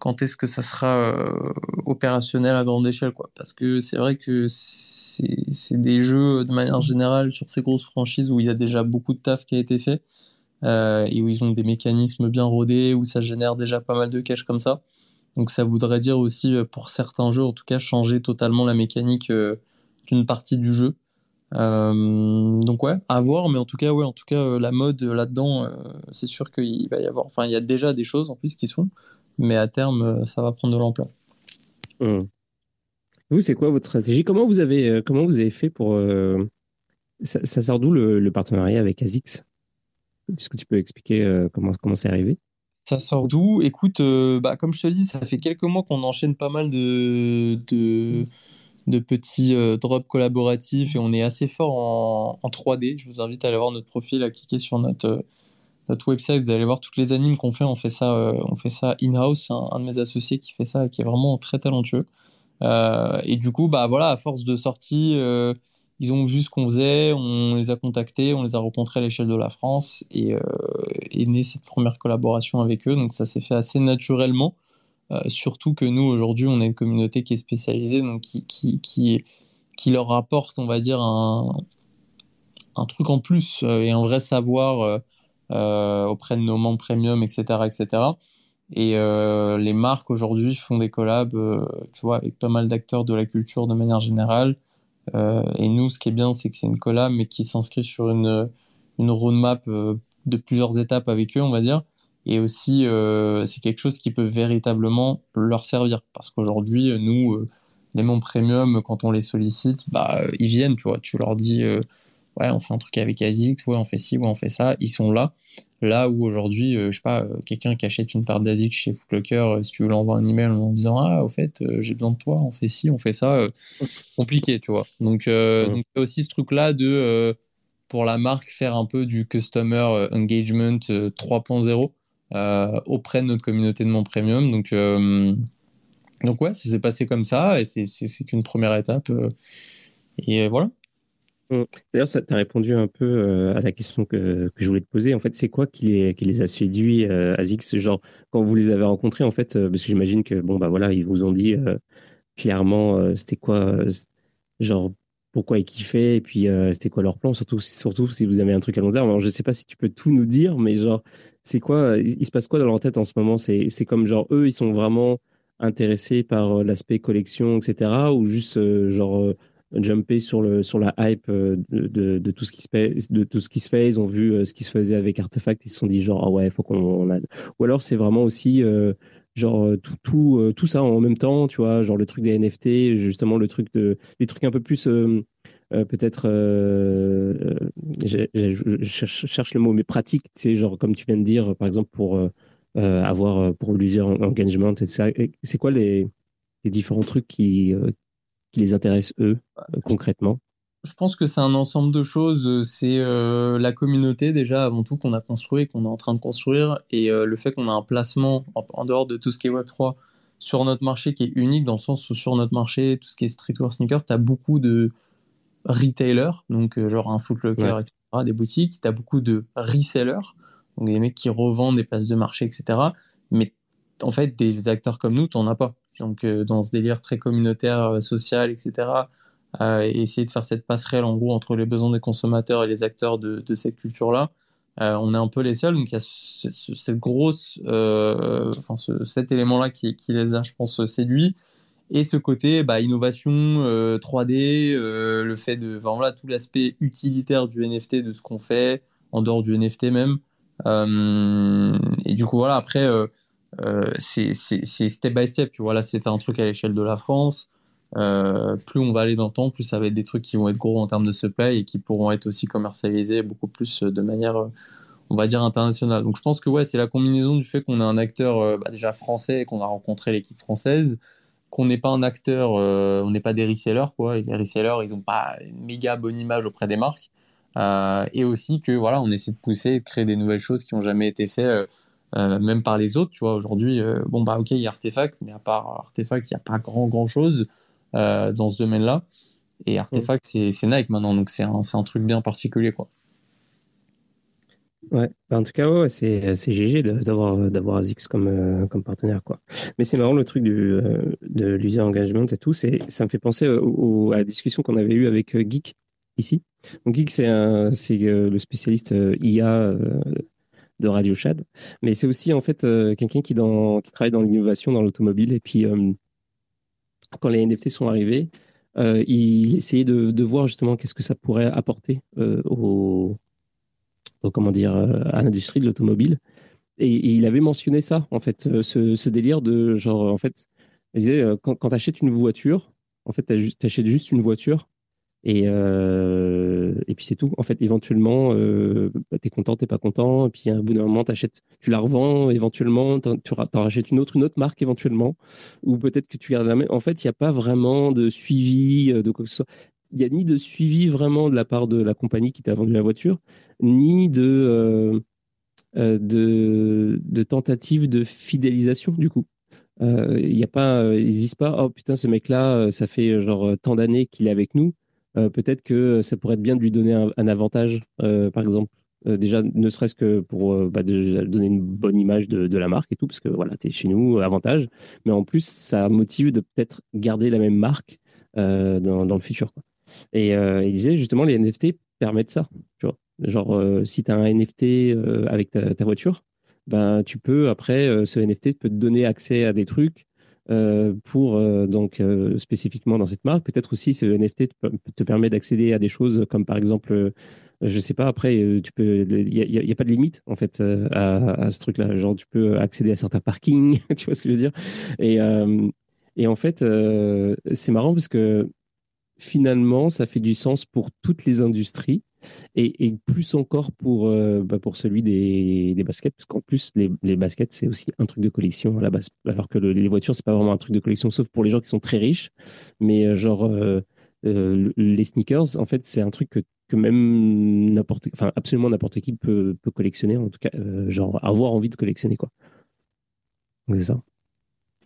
quand est-ce que ça sera euh, opérationnel à grande échelle quoi. Parce que c'est vrai que c'est des jeux de manière générale sur ces grosses franchises où il y a déjà beaucoup de taf qui a été fait et où ils ont des mécanismes bien rodés où ça génère déjà pas mal de cash comme ça. Donc ça voudrait dire aussi pour certains jeux en tout cas changer totalement la mécanique d'une partie du jeu. Euh, donc ouais, à voir, mais en tout cas, ouais, en tout cas, euh, la mode euh, là-dedans, c'est sûr qu'il va y avoir. Enfin, il y a déjà des choses en plus qui sont, mais à terme, ça va prendre de l'ampleur. Mmh. Vous, c'est quoi votre stratégie? Comment vous avez, comment vous avez fait pour ça, sort d'où le, partenariat avec ASICS? Est-ce que tu peux expliquer comment comment c'est arrivé? Ça sort d'où? Écoute, bah, comme je te dis, ça fait quelques mois qu'on enchaîne pas mal de, de, de petits euh, drops collaboratifs et on est assez fort en, en, 3D. Je vous invite à aller voir notre profil, à cliquer sur notre, euh, notre website. Vous allez voir toutes les animes qu'on fait. On fait ça, euh, on fait ça in-house. C'est un, de mes associés qui fait ça et qui est vraiment très talentueux. et du coup, bah voilà, à force de sortie, ils ont vu ce qu'on faisait, on les a contactés, on les a rencontrés à l'échelle de la France et est née cette première collaboration avec eux. Donc ça s'est fait assez naturellement. Euh, surtout que nous, aujourd'hui, on a une communauté qui est spécialisée, donc qui, qui, qui, qui leur apporte, on va dire, un, un truc en plus euh, et un vrai savoir euh, auprès de nos membres premium, etc. etc. Et les marques aujourd'hui font des collabs, tu vois, avec pas mal d'acteurs de la culture de manière générale. et nous, ce qui est bien, c'est que c'est une collab, mais qui s'inscrit sur une, une roadmap de plusieurs étapes avec eux, on va dire. Et aussi, c'est quelque chose qui peut véritablement leur servir. Parce qu'aujourd'hui, nous, les membres premium, quand on les sollicite, bah, ils viennent, tu vois. Tu leur dis, ouais, on fait un truc avec ASICS, ouais, on fait ci, ouais, on fait ça. Ils sont là. Là où aujourd'hui, je sais pas, quelqu'un qui achète une part d'ASICS chez Footlocker, si tu veux l'envoyer un email en disant, ah, au fait, j'ai besoin de toi, on fait ci, on fait ça, compliqué, tu vois. Donc, donc il y a aussi ce truc-là de pour la marque faire un peu du customer euh, engagement 3.0 euh, euh, auprès de notre communauté de mon premium. Donc, donc ouais, ça s'est passé comme ça et c'est qu'une première étape. et voilà. Mmh. D'ailleurs, ça t'a répondu un peu à la question que, je voulais te poser. En fait, c'est quoi qui les, a séduits à Zix Genre, quand vous les avez rencontrés, en fait, parce que j'imagine que, bon, bah voilà, ils vous ont dit clairement, c'était quoi Genre, pourquoi ils kiffaient et puis euh, c'était quoi leur plan? Surtout si vous avez un truc à long terme alors je sais pas si tu peux tout nous dire mais genre c'est quoi il, se passe quoi dans leur tête en ce moment? C'est comme genre eux ils sont vraiment intéressés par euh, l'aspect collection etc ou juste euh, genre jumper sur le sur la hype de, de, tout ce qui se fait de tout ce qui se fait. Ils ont vu ce qui se faisait avec Artefact. Ils se sont dit genre ah ouais faut qu'on ou alors c'est vraiment aussi genre tout tout tout ça en même temps tu vois genre le truc des NFT justement le truc de des trucs un peu plus peut-être je cherche, le mot mais pratique c'est genre comme tu viens de dire par exemple pour avoir pour l'user engagement et ça c'est quoi les, les différents trucs qui qui les intéressent eux concrètement je pense que c'est un ensemble de choses. C'est euh, la communauté déjà avant tout qu'on a construit, qu'on est en train de construire, et euh, le fait qu'on a un placement en, dehors de tout ce qui est Web 3 sur notre marché qui est unique dans le sens où sur notre marché, tout ce qui est streetwear sneaker, tu as beaucoup de retailers, donc euh, genre un Footlocker, etc., des boutiques, tu as beaucoup de resellers, donc des mecs qui revendent des places de marché, etc. Mais en fait, des acteurs comme nous, tu n'en as pas. Donc dans ce délire très communautaire, social, etc et essayer de faire cette passerelle en gros entre les besoins des consommateurs et les acteurs de, cette culture-là. Euh, on est un peu les seuls, donc il y a cette grosse, euh, cet élément-là qui, les a, je pense, séduits. Et ce côté bah, innovation, 3D, euh, le fait de, voilà, tout l'aspect utilitaire du NFT, de ce qu'on fait, en dehors du NFT même. et du coup, voilà, après, c'est step by step, tu vois, là, c'est un truc à l'échelle de la France. Euh, plus on va aller dans le temps, plus ça va être des trucs qui vont être gros en termes de supply et qui pourront être aussi commercialisés beaucoup plus euh, de manière, euh, on va dire, internationale. Donc je pense que ouais, c'est la combinaison du fait qu'on a un acteur bah, déjà français et qu'on a rencontré l'équipe française, qu'on n'est pas un acteur, on n'est pas des resellers, quoi. Les resellers, ils n'ont pas une méga bonne image auprès des marques. et aussi que voilà, on essaie de pousser, de créer des nouvelles choses qui n'ont jamais été faites. Même par les autres, tu vois, aujourd'hui, bon, bah, ok, il y a Artefact, mais à part Artefact, il n'y a pas grand, grand chose. Euh, dans ce domaine-là. Et Artefact, c'est Nike maintenant, donc c'est un, un, truc bien particulier. Quoi. Ouais, bah, en tout cas, ouais, c'est GG d'avoir Azix comme euh, comme partenaire quoi. Mais c'est marrant le truc du euh, de l'user engagement et tout, ça me fait penser au, à la discussion qu'on avait eue avec Geek ici. Donc Geek c'est le spécialiste IA de Radio Shad, mais c'est aussi en fait quelqu'un qui travaille dans l'innovation dans l'automobile et puis quand les NFT sont arrivés, euh, il essayait de, voir justement qu'est-ce que ça pourrait apporter euh, au, comment dire, euh, à l'industrie de l'automobile. Et, il avait mentionné ça, en fait, euh, ce, ce, délire de genre, en fait, il disait, quand, quand tu achètes une voiture, en fait, tu achètes juste une voiture et, euh, et puis c'est tout. En fait, éventuellement, euh, bah, t'es content, t'es pas content. Et puis à un bout d'un moment, t'achètes, tu la revends. Éventuellement, tu en rachètes une autre, une autre marque éventuellement, ou peut-être que tu gardes la même. En fait, il n'y a pas vraiment de suivi euh, de quoi que ce soit. Il n'y a ni de suivi vraiment de la part de la compagnie qui t'a vendu la voiture, ni de euh, de, de tentative de fidélisation du coup. Il y a pas, ils disent pas, oh putain, ce mec-là, ça fait genre tant d'années qu'il est avec nous peut-être que ça pourrait être bien de lui donner un, avantage, euh, par exemple. Euh, déjà, ne serait-ce que pour bah, donner une bonne image de, la marque et tout, parce que voilà, tu es chez nous, avantage. Mais en plus, ça motive de peut-être garder la même marque dans, le futur. Et il disait justement, les NFT permettent ça. Genre, si tu as un NFT avec ta, ta voiture, ben, tu peux, après, ce NFT peut te donner accès à des trucs euh, pour euh, donc euh, spécifiquement dans cette marque. Peut-être aussi ce NFT te, permet d'accéder à des choses comme par exemple je sais pas. Après, tu peux, il y, a, pas de limite en fait à, ce truc-là. Genre, tu peux accéder à certains parkings, tu vois ce que je veux dire? Et et en fait, c'est marrant parce que finalement, ça fait du sens pour toutes les industries et, plus encore pour, euh, bah, pour celui des, des baskets, parce qu'en plus, les, les baskets, c'est aussi un truc de collection à la base, alors que les voitures, c'est pas vraiment un truc de collection, sauf pour les gens qui sont très riches. Mais euh, genre, euh, les sneakers, en fait, c'est un truc que, même n'importe, enfin, absolument n'importe qui peut, peut collectionner, en tout cas, genre, avoir envie de collectionner, quoi. C'est ça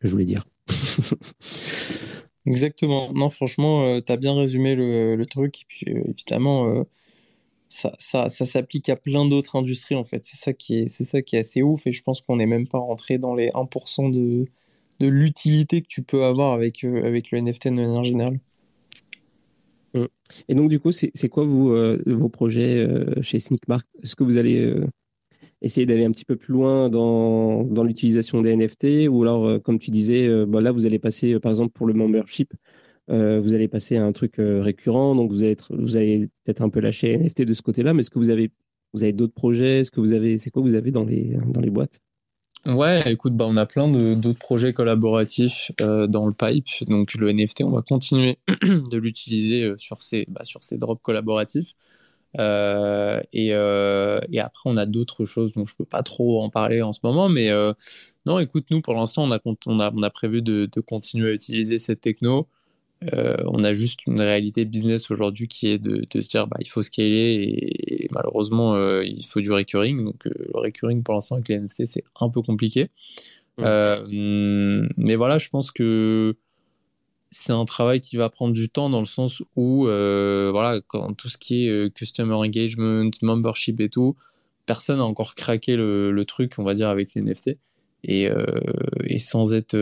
que je voulais dire. Exactement. Non, franchement, tu as bien résumé le, le, truc. Et puis, évidemment, ça, ça, ça s'applique à plein d'autres industries en fait. C'est ça qui est, ça qui est assez ouf et je pense qu'on n'est même pas rentré dans les 1% de, de l'utilité que tu peux avoir avec, euh, avec le NFT de manière générale. Mmh. Et donc du coup, c'est, quoi vous, euh, vos projets euh, chez Sneakmark? Est-ce que vous allez essayer d'aller un petit peu plus loin dans, dans l'utilisation des NFT ou alors, comme tu disais, bah, là vous allez passer par exemple pour le membership euh, vous allez passer à un truc euh, récurrent, donc vous allez, vous allez peut-être un peu lâcher NFT de ce côté-là, mais est-ce que vous avez, vous avez d'autres projets? Est-ce que vous avez, c'est quoi vous avez dans les, dans les boîtes? Ouais, écoute, bah, on a plein d'autres projets collaboratifs euh, dans le pipe. Donc le NFT, on va continuer de l'utiliser sur ces, bah, sur ces drops collaboratifs. et, après, on a d'autres choses dont je peux pas trop en parler en ce moment. Mais non, écoute, nous, pour l'instant, on a, on, a, on a prévu de, continuer à utiliser cette techno. Euh, on a juste une réalité business aujourd'hui qui est de, se dire bah, il faut scaler et, malheureusement euh, il faut du recurring. Donc euh, le recurring pour l'instant avec les NFT c'est un peu compliqué. mais voilà, je pense que c'est un travail qui va prendre du temps dans le sens où voilà, quand tout ce qui est customer engagement, membership et tout, personne n'a encore craqué le, truc, on va dire, avec les NFT. Et, et sans être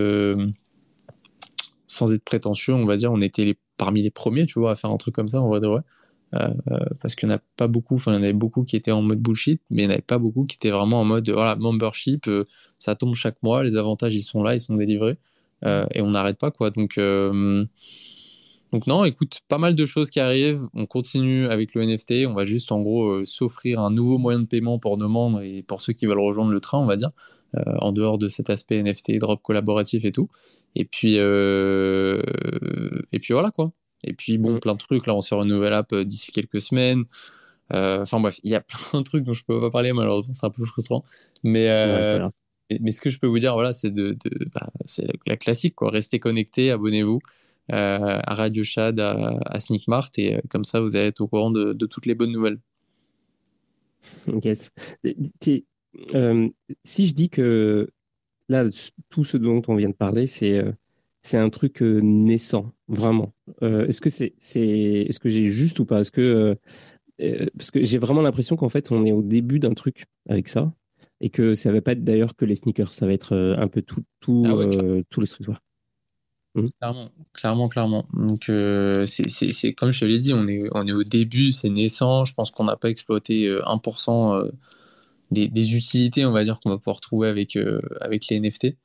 sans être prétentieux, on va dire, on était parmi les premiers, tu vois, à faire un truc comme ça, en vrai de vrai. Euh, euh, parce qu'il n'y en a pas beaucoup, enfin, il y en avait beaucoup qui étaient en mode bullshit, mais il n'y en avait pas beaucoup qui étaient vraiment en mode, voilà, membership, euh, ça tombe chaque mois, les avantages, ils sont là, ils sont délivrés, et on n'arrête pas, quoi. Donc, donc, non, écoute, pas mal de choses qui arrivent, on continue avec le NFT, on va juste, en gros, s'offrir un nouveau moyen de paiement pour nos membres et pour ceux qui veulent rejoindre le train, on va dire. Euh, en dehors de cet aspect NFT, drop collaboratif et tout. Et puis, euh, et puis voilà quoi. Et puis bon, mm. plein de trucs. Là, on sort une nouvelle app euh, d'ici quelques semaines. Enfin bref, il y a plein de trucs dont je peux pas parler malheureusement, c'est un peu frustrant. Mais mais ce que je peux vous dire, voilà, c'est de, bah, c'est la, classique quoi. Restez connectés, abonnez-vous à Radio Chad, à, à Sneakmart et comme ça vous allez être au courant de, de toutes les bonnes nouvelles. Yes. Euh, si je dis que là, tout ce dont on vient de parler, c'est euh, c'est un truc euh, naissant, vraiment. est-ce que c'est c'est est-ce que j'ai juste ou pas? Est-ce que parce que j'ai vraiment l'impression qu'en fait on est au début d'un truc avec ça et que ça va pas être d'ailleurs que les sneakers, ça va être un peu tout tout ah tout le streetwear. Mmh. Clairement, clairement, clairement. Donc, c'est comme je te l'ai dit, on est, on est au début, c'est naissant. Je pense qu'on n'a pas exploité 1% des, utilités, on va dire, qu'on va pouvoir trouver avec, euh, avec les NFT.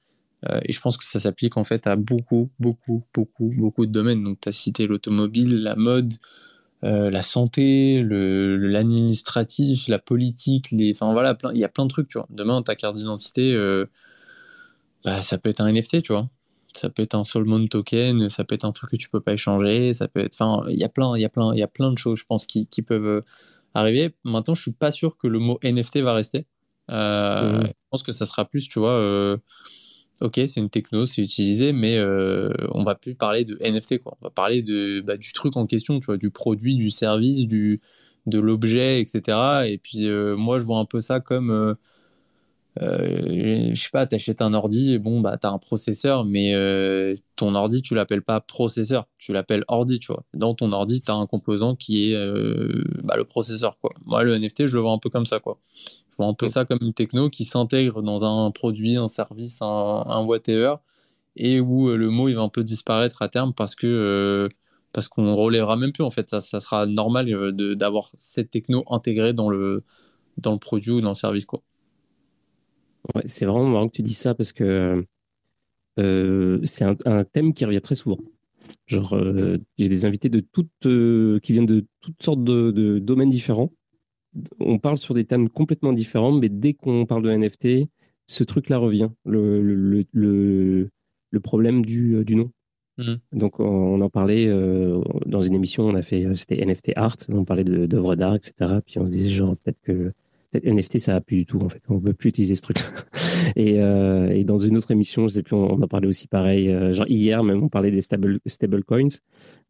Euh, et je pense que ça s'applique en fait à beaucoup, beaucoup, beaucoup, beaucoup de domaines. Donc, tu as cité l'automobile, la mode, euh, la santé, l'administratif, la politique, les... enfin voilà, il y a plein de trucs, tu vois. Demain, ta carte d'identité, bah, ça peut être un NFT, tu vois. Ça peut être un Solomon token, ça peut être un truc que tu peux pas échanger, ça peut être, enfin, il y a plein, il y a plein, il y a plein de choses, je pense, qui, qui peuvent arriver. Maintenant, je suis pas sûr que le mot NFT va rester. Euh, mmh. Je pense que ça sera plus, tu vois, euh, ok, c'est une techno, c'est utilisé, mais euh, on va plus parler de NFT, quoi. On va parler de, bah, du truc en question, tu vois, du produit, du service, du, de l'objet, etc. Et puis, moi, je vois un peu ça comme euh, je sais pas, t'achètes un ordi, et bon, bah, t'as un processeur, mais euh, ton ordi, tu l'appelles pas processeur, tu l'appelles ordi, tu vois. Dans ton ordi, t'as un composant qui est euh, bah, le processeur, quoi. Moi, le NFT, je le vois un peu comme ça, quoi. Je vois un peu ça comme une techno qui s'intègre dans un produit, un service, un, un, whatever, et où le mot, il va un peu disparaître à terme parce que parce qu'on relèvera même plus, en fait. Ça, ça sera normal d'avoir cette techno intégrée dans le, dans le produit ou dans le service, quoi c'est vraiment marrant que tu dis ça parce que euh, c'est un, thème qui revient très souvent. Genre, euh, j'ai des invités de toutes, euh, qui viennent de toutes sortes de, domaines différents on parle sur des thèmes complètement différents, mais dès qu'on parle de NFT, ce truc-là revient, le, le, le, le, problème du, du nom. Mhm. Donc, on, en parlait dans une émission, on a fait, c'était NFT Art, on parlait d'œuvres d'art, etc. Puis on se disait, genre, peut-être que NFT, ça va plus du tout en fait. On veut plus utiliser ce truc. et, euh, et dans une autre émission, je sais plus, on, en parlait aussi pareil. Euh, hier même, on parlait des stable stable coins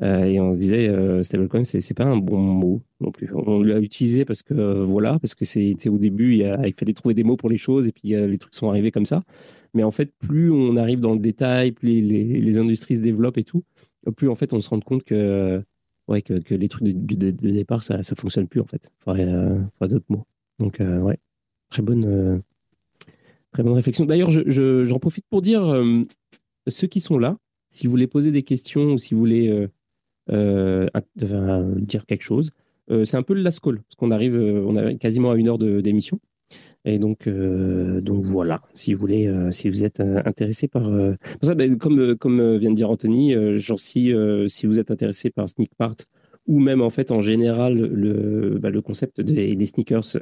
euh, et on se disait stable coins, c'est pas un bon mot non plus. On l'a utilisé parce que voilà, parce que c'est au début il, a, fallait trouver des mots pour les choses et puis les trucs sont arrivés comme ça. Mais en fait, plus on arrive dans le détail, plus les, industries se développent et tout, plus en fait on se rend compte que ouais que, les trucs de, départ ça ça fonctionne plus en fait. Il faudrait, faudrait d'autres mots. Donc, euh, ouais, très bonne, euh, très bonne réflexion. D'ailleurs, j'en je, profite pour dire, euh, ceux qui sont là, si vous voulez poser des questions ou si vous voulez dire quelque chose, c'est un peu le last call, parce qu'on arrive, on quasiment à une heure d'émission. Et donc, donc voilà, si vous voulez, si vous êtes intéressé par, ça, comme comme vient de dire Anthony, genre si si vous êtes intéressé par Sneak Part ou même en fait en général le bah, le concept des, des sneakers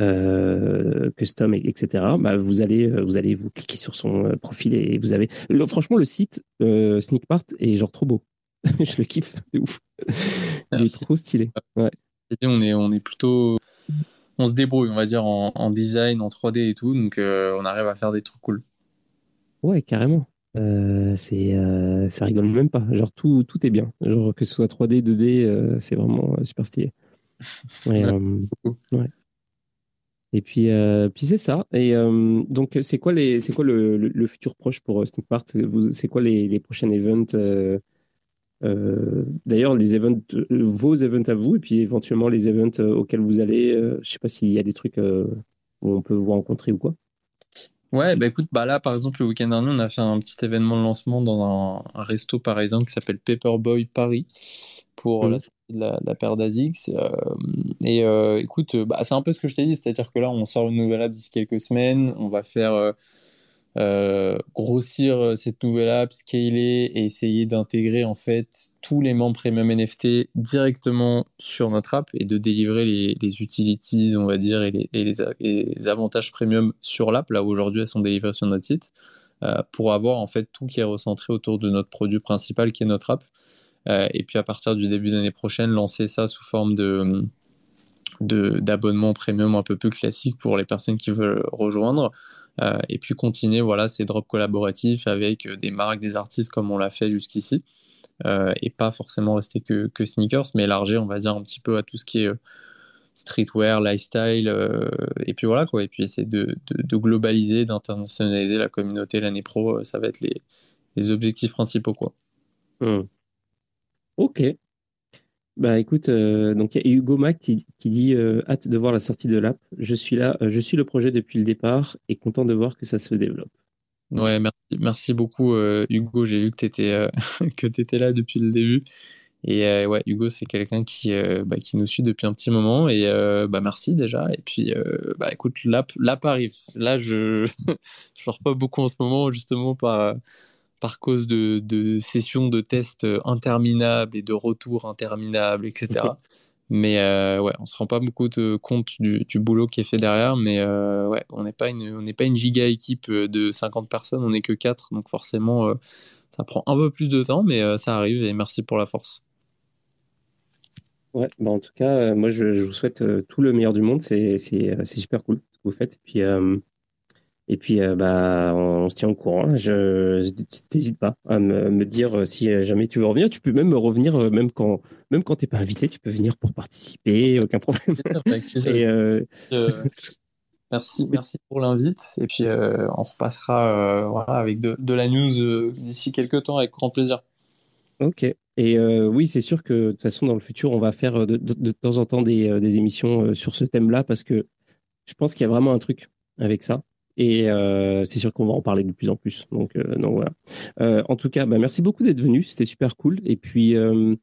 euh, custom, etc. Bah, vous allez euh, vous allez vous cliquer sur son euh, profil et vous avez. franchement, le site euh, Sneakpart est genre trop beau. je le kiffe, de ouf. Il est trop stylé. Ouais. On est on est plutôt on se débrouille, on va dire en, en design, en 3D et tout, donc on arrive à faire des trucs cool. Ouais, carrément. Euh, c'est ça rigole même pas genre tout tout est bien genre que ce soit 3D 2D c'est vraiment super stylé ouais. Et puis, euh, puis c'est ça. Et euh, donc, c'est quoi, les, c'est quoi le, le, futur proche pour euh, Sneakpart C'est quoi les, les prochains events D'ailleurs, les events, vos events à vous, et puis éventuellement les events auxquels vous allez. je sais pas s'il y a des trucs où on peut vous rencontrer ou quoi? Ouais, bah écoute, bah là par exemple le week-end dernier, on a fait un petit événement de lancement dans un, un resto parisien qui s'appelle Paperboy Paris pour mmh. la, la, paire d'Azix. Euh, et euh, écoute, bah, c'est un peu ce que je t'ai dit, c'est-à-dire que là, on sort une nouvelle app d'ici quelques semaines, on va faire euh, grossir cette nouvelle app, scaler et essayer d'intégrer en fait tous les membres premium NFT directement sur notre app et de délivrer les, utilities, on va dire, et les, avantages premium sur l'app, là où aujourd'hui elles sont délivrées sur notre site, pour avoir en fait tout qui est recentré autour de notre produit principal qui est notre app. Euh, et puis à partir du début d'année prochaine, lancer ça sous forme de d'abonnement premium un peu plus classique pour les personnes qui veulent rejoindre euh, et puis continuer voilà ces drops collaboratifs avec des marques des artistes comme on l'a fait jusqu'ici euh, et pas forcément rester que, que, sneakers mais élargir on va dire un petit peu à tout ce qui est streetwear lifestyle et puis voilà quoi et puis essayer de, de, globaliser d'internationaliser la communauté l'année pro ça va être les, les objectifs principaux quoi mmh. Ok. Bah écoute, euh, donc il y a Hugo Mac qui, dit euh, hâte de voir la sortie de l'app. Je suis là, euh, je suis le projet depuis le départ et content de voir que ça se développe. Ouais, merci, merci beaucoup Hugo. J'ai vu que tu étais, là depuis le début. Et ouais, Hugo, c'est quelqu'un qui, bah, qui nous suit depuis un petit moment. Et bah, merci déjà. Et puis, bah, écoute, l'app, l'app arrive. Là, je ne sors pas beaucoup en ce moment, justement, par par cause de, de, sessions de tests interminables et de retours interminables, etc. mais euh, ouais, on se rend pas beaucoup de compte du, du, boulot qui est fait derrière, mais euh, ouais, on n'est pas une on n'est pas une giga équipe de 50 personnes, on n'est que 4, donc forcément euh, ça prend un peu plus de temps, mais ça arrive et merci pour la force. Ouais, bah en tout cas, moi je, je, vous souhaite tout le meilleur du monde, c'est super cool ce que vous faites. Et puis et puis, euh, bah, on, se tient au courant. Je n'hésite pas à me, me, dire euh, si jamais tu veux revenir. Tu peux même revenir, euh, même quand, même quand t'es pas invité, tu peux venir pour participer, aucun problème. Et, merci, merci pour l'invite. Et puis, on repassera, voilà, avec de, de la news d'ici quelques temps avec grand plaisir. Ok. Et oui, c'est sûr que de toute façon, dans le futur, on va faire de, de, de temps en temps des, des émissions sur ce thème-là parce que je pense qu'il y a vraiment un truc avec ça. Et euh, c'est sûr qu'on va en parler de plus en plus. Donc, euh, donc voilà. Euh, en tout cas, bah, merci beaucoup d'être venu. C'était super cool. Et puis, euh,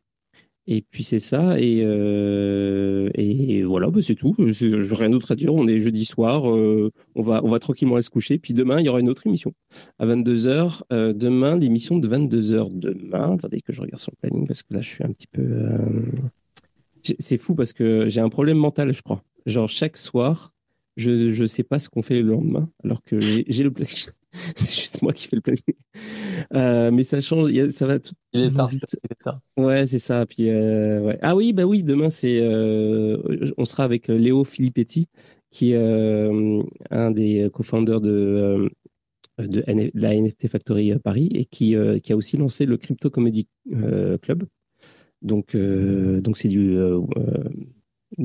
et puis c'est ça. Et, euh, et voilà, bah, c'est tout. Je n'ai rien d'autre à dire. On est jeudi soir. on va, on va tranquillement aller se coucher. Puis demain, il y aura une autre émission à 22 h demain, l'émission de 22 h demain. Attendez que je regarde sur le planning parce que là, je suis un petit peu C'est fou parce que j'ai un problème mental, je crois. Genre, chaque soir, je je sais pas ce qu'on fait le lendemain, alors que j'ai le planning. c'est juste moi qui fais le planning. Euh, mais ça change, ça va tout. Il est tard. Ouais, c'est ça. Puis euh, ouais. Ah oui, bah oui, demain c'est, euh, on sera avec Léo Filippetti, qui est un des co-founders de de, la NFT Factory Paris et qui qui a aussi lancé le Crypto Comedy Club. Donc donc c'est du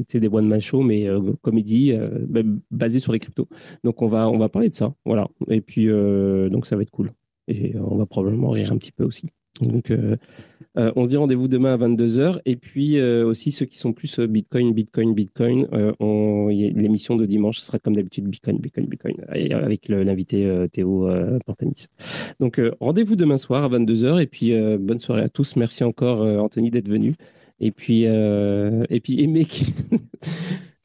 c'est des one man show mais euh, comédie euh, basée sur les cryptos. Donc on va on va parler de ça, voilà. Et puis euh, donc ça va être cool. Et on va probablement rire un petit peu aussi. Donc on se dit rendez-vous demain à 22h et puis aussi ceux qui sont plus Bitcoin Bitcoin Bitcoin l'émission de dimanche sera comme d'habitude Bitcoin Bitcoin Bitcoin avec l'invité Théo Portanis. Donc rendez-vous demain soir à 22h et puis bonne soirée à tous. Merci encore Anthony d'être venu. Et puis, euh, et puis, et mec,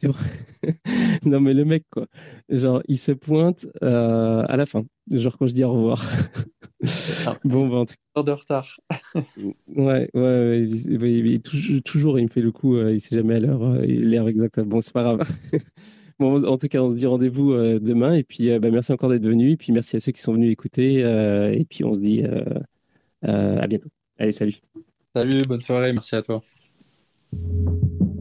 non mais le mec quoi, genre il se pointe euh, à la fin, genre quand je dis au revoir. bon, ben, en de retard. ouais, ouais, ouais toujours, il me fait le coup, euh, il sait jamais à l'heure, l'heure exacte. Bon, c'est pas grave. bon, en tout cas, on se dit rendez-vous demain et puis bah, merci encore d'être venu et puis merci à ceux qui sont venus écouter et puis on se dit à bientôt. Allez, salut. Salut, bonne soirée, merci à toi. thank you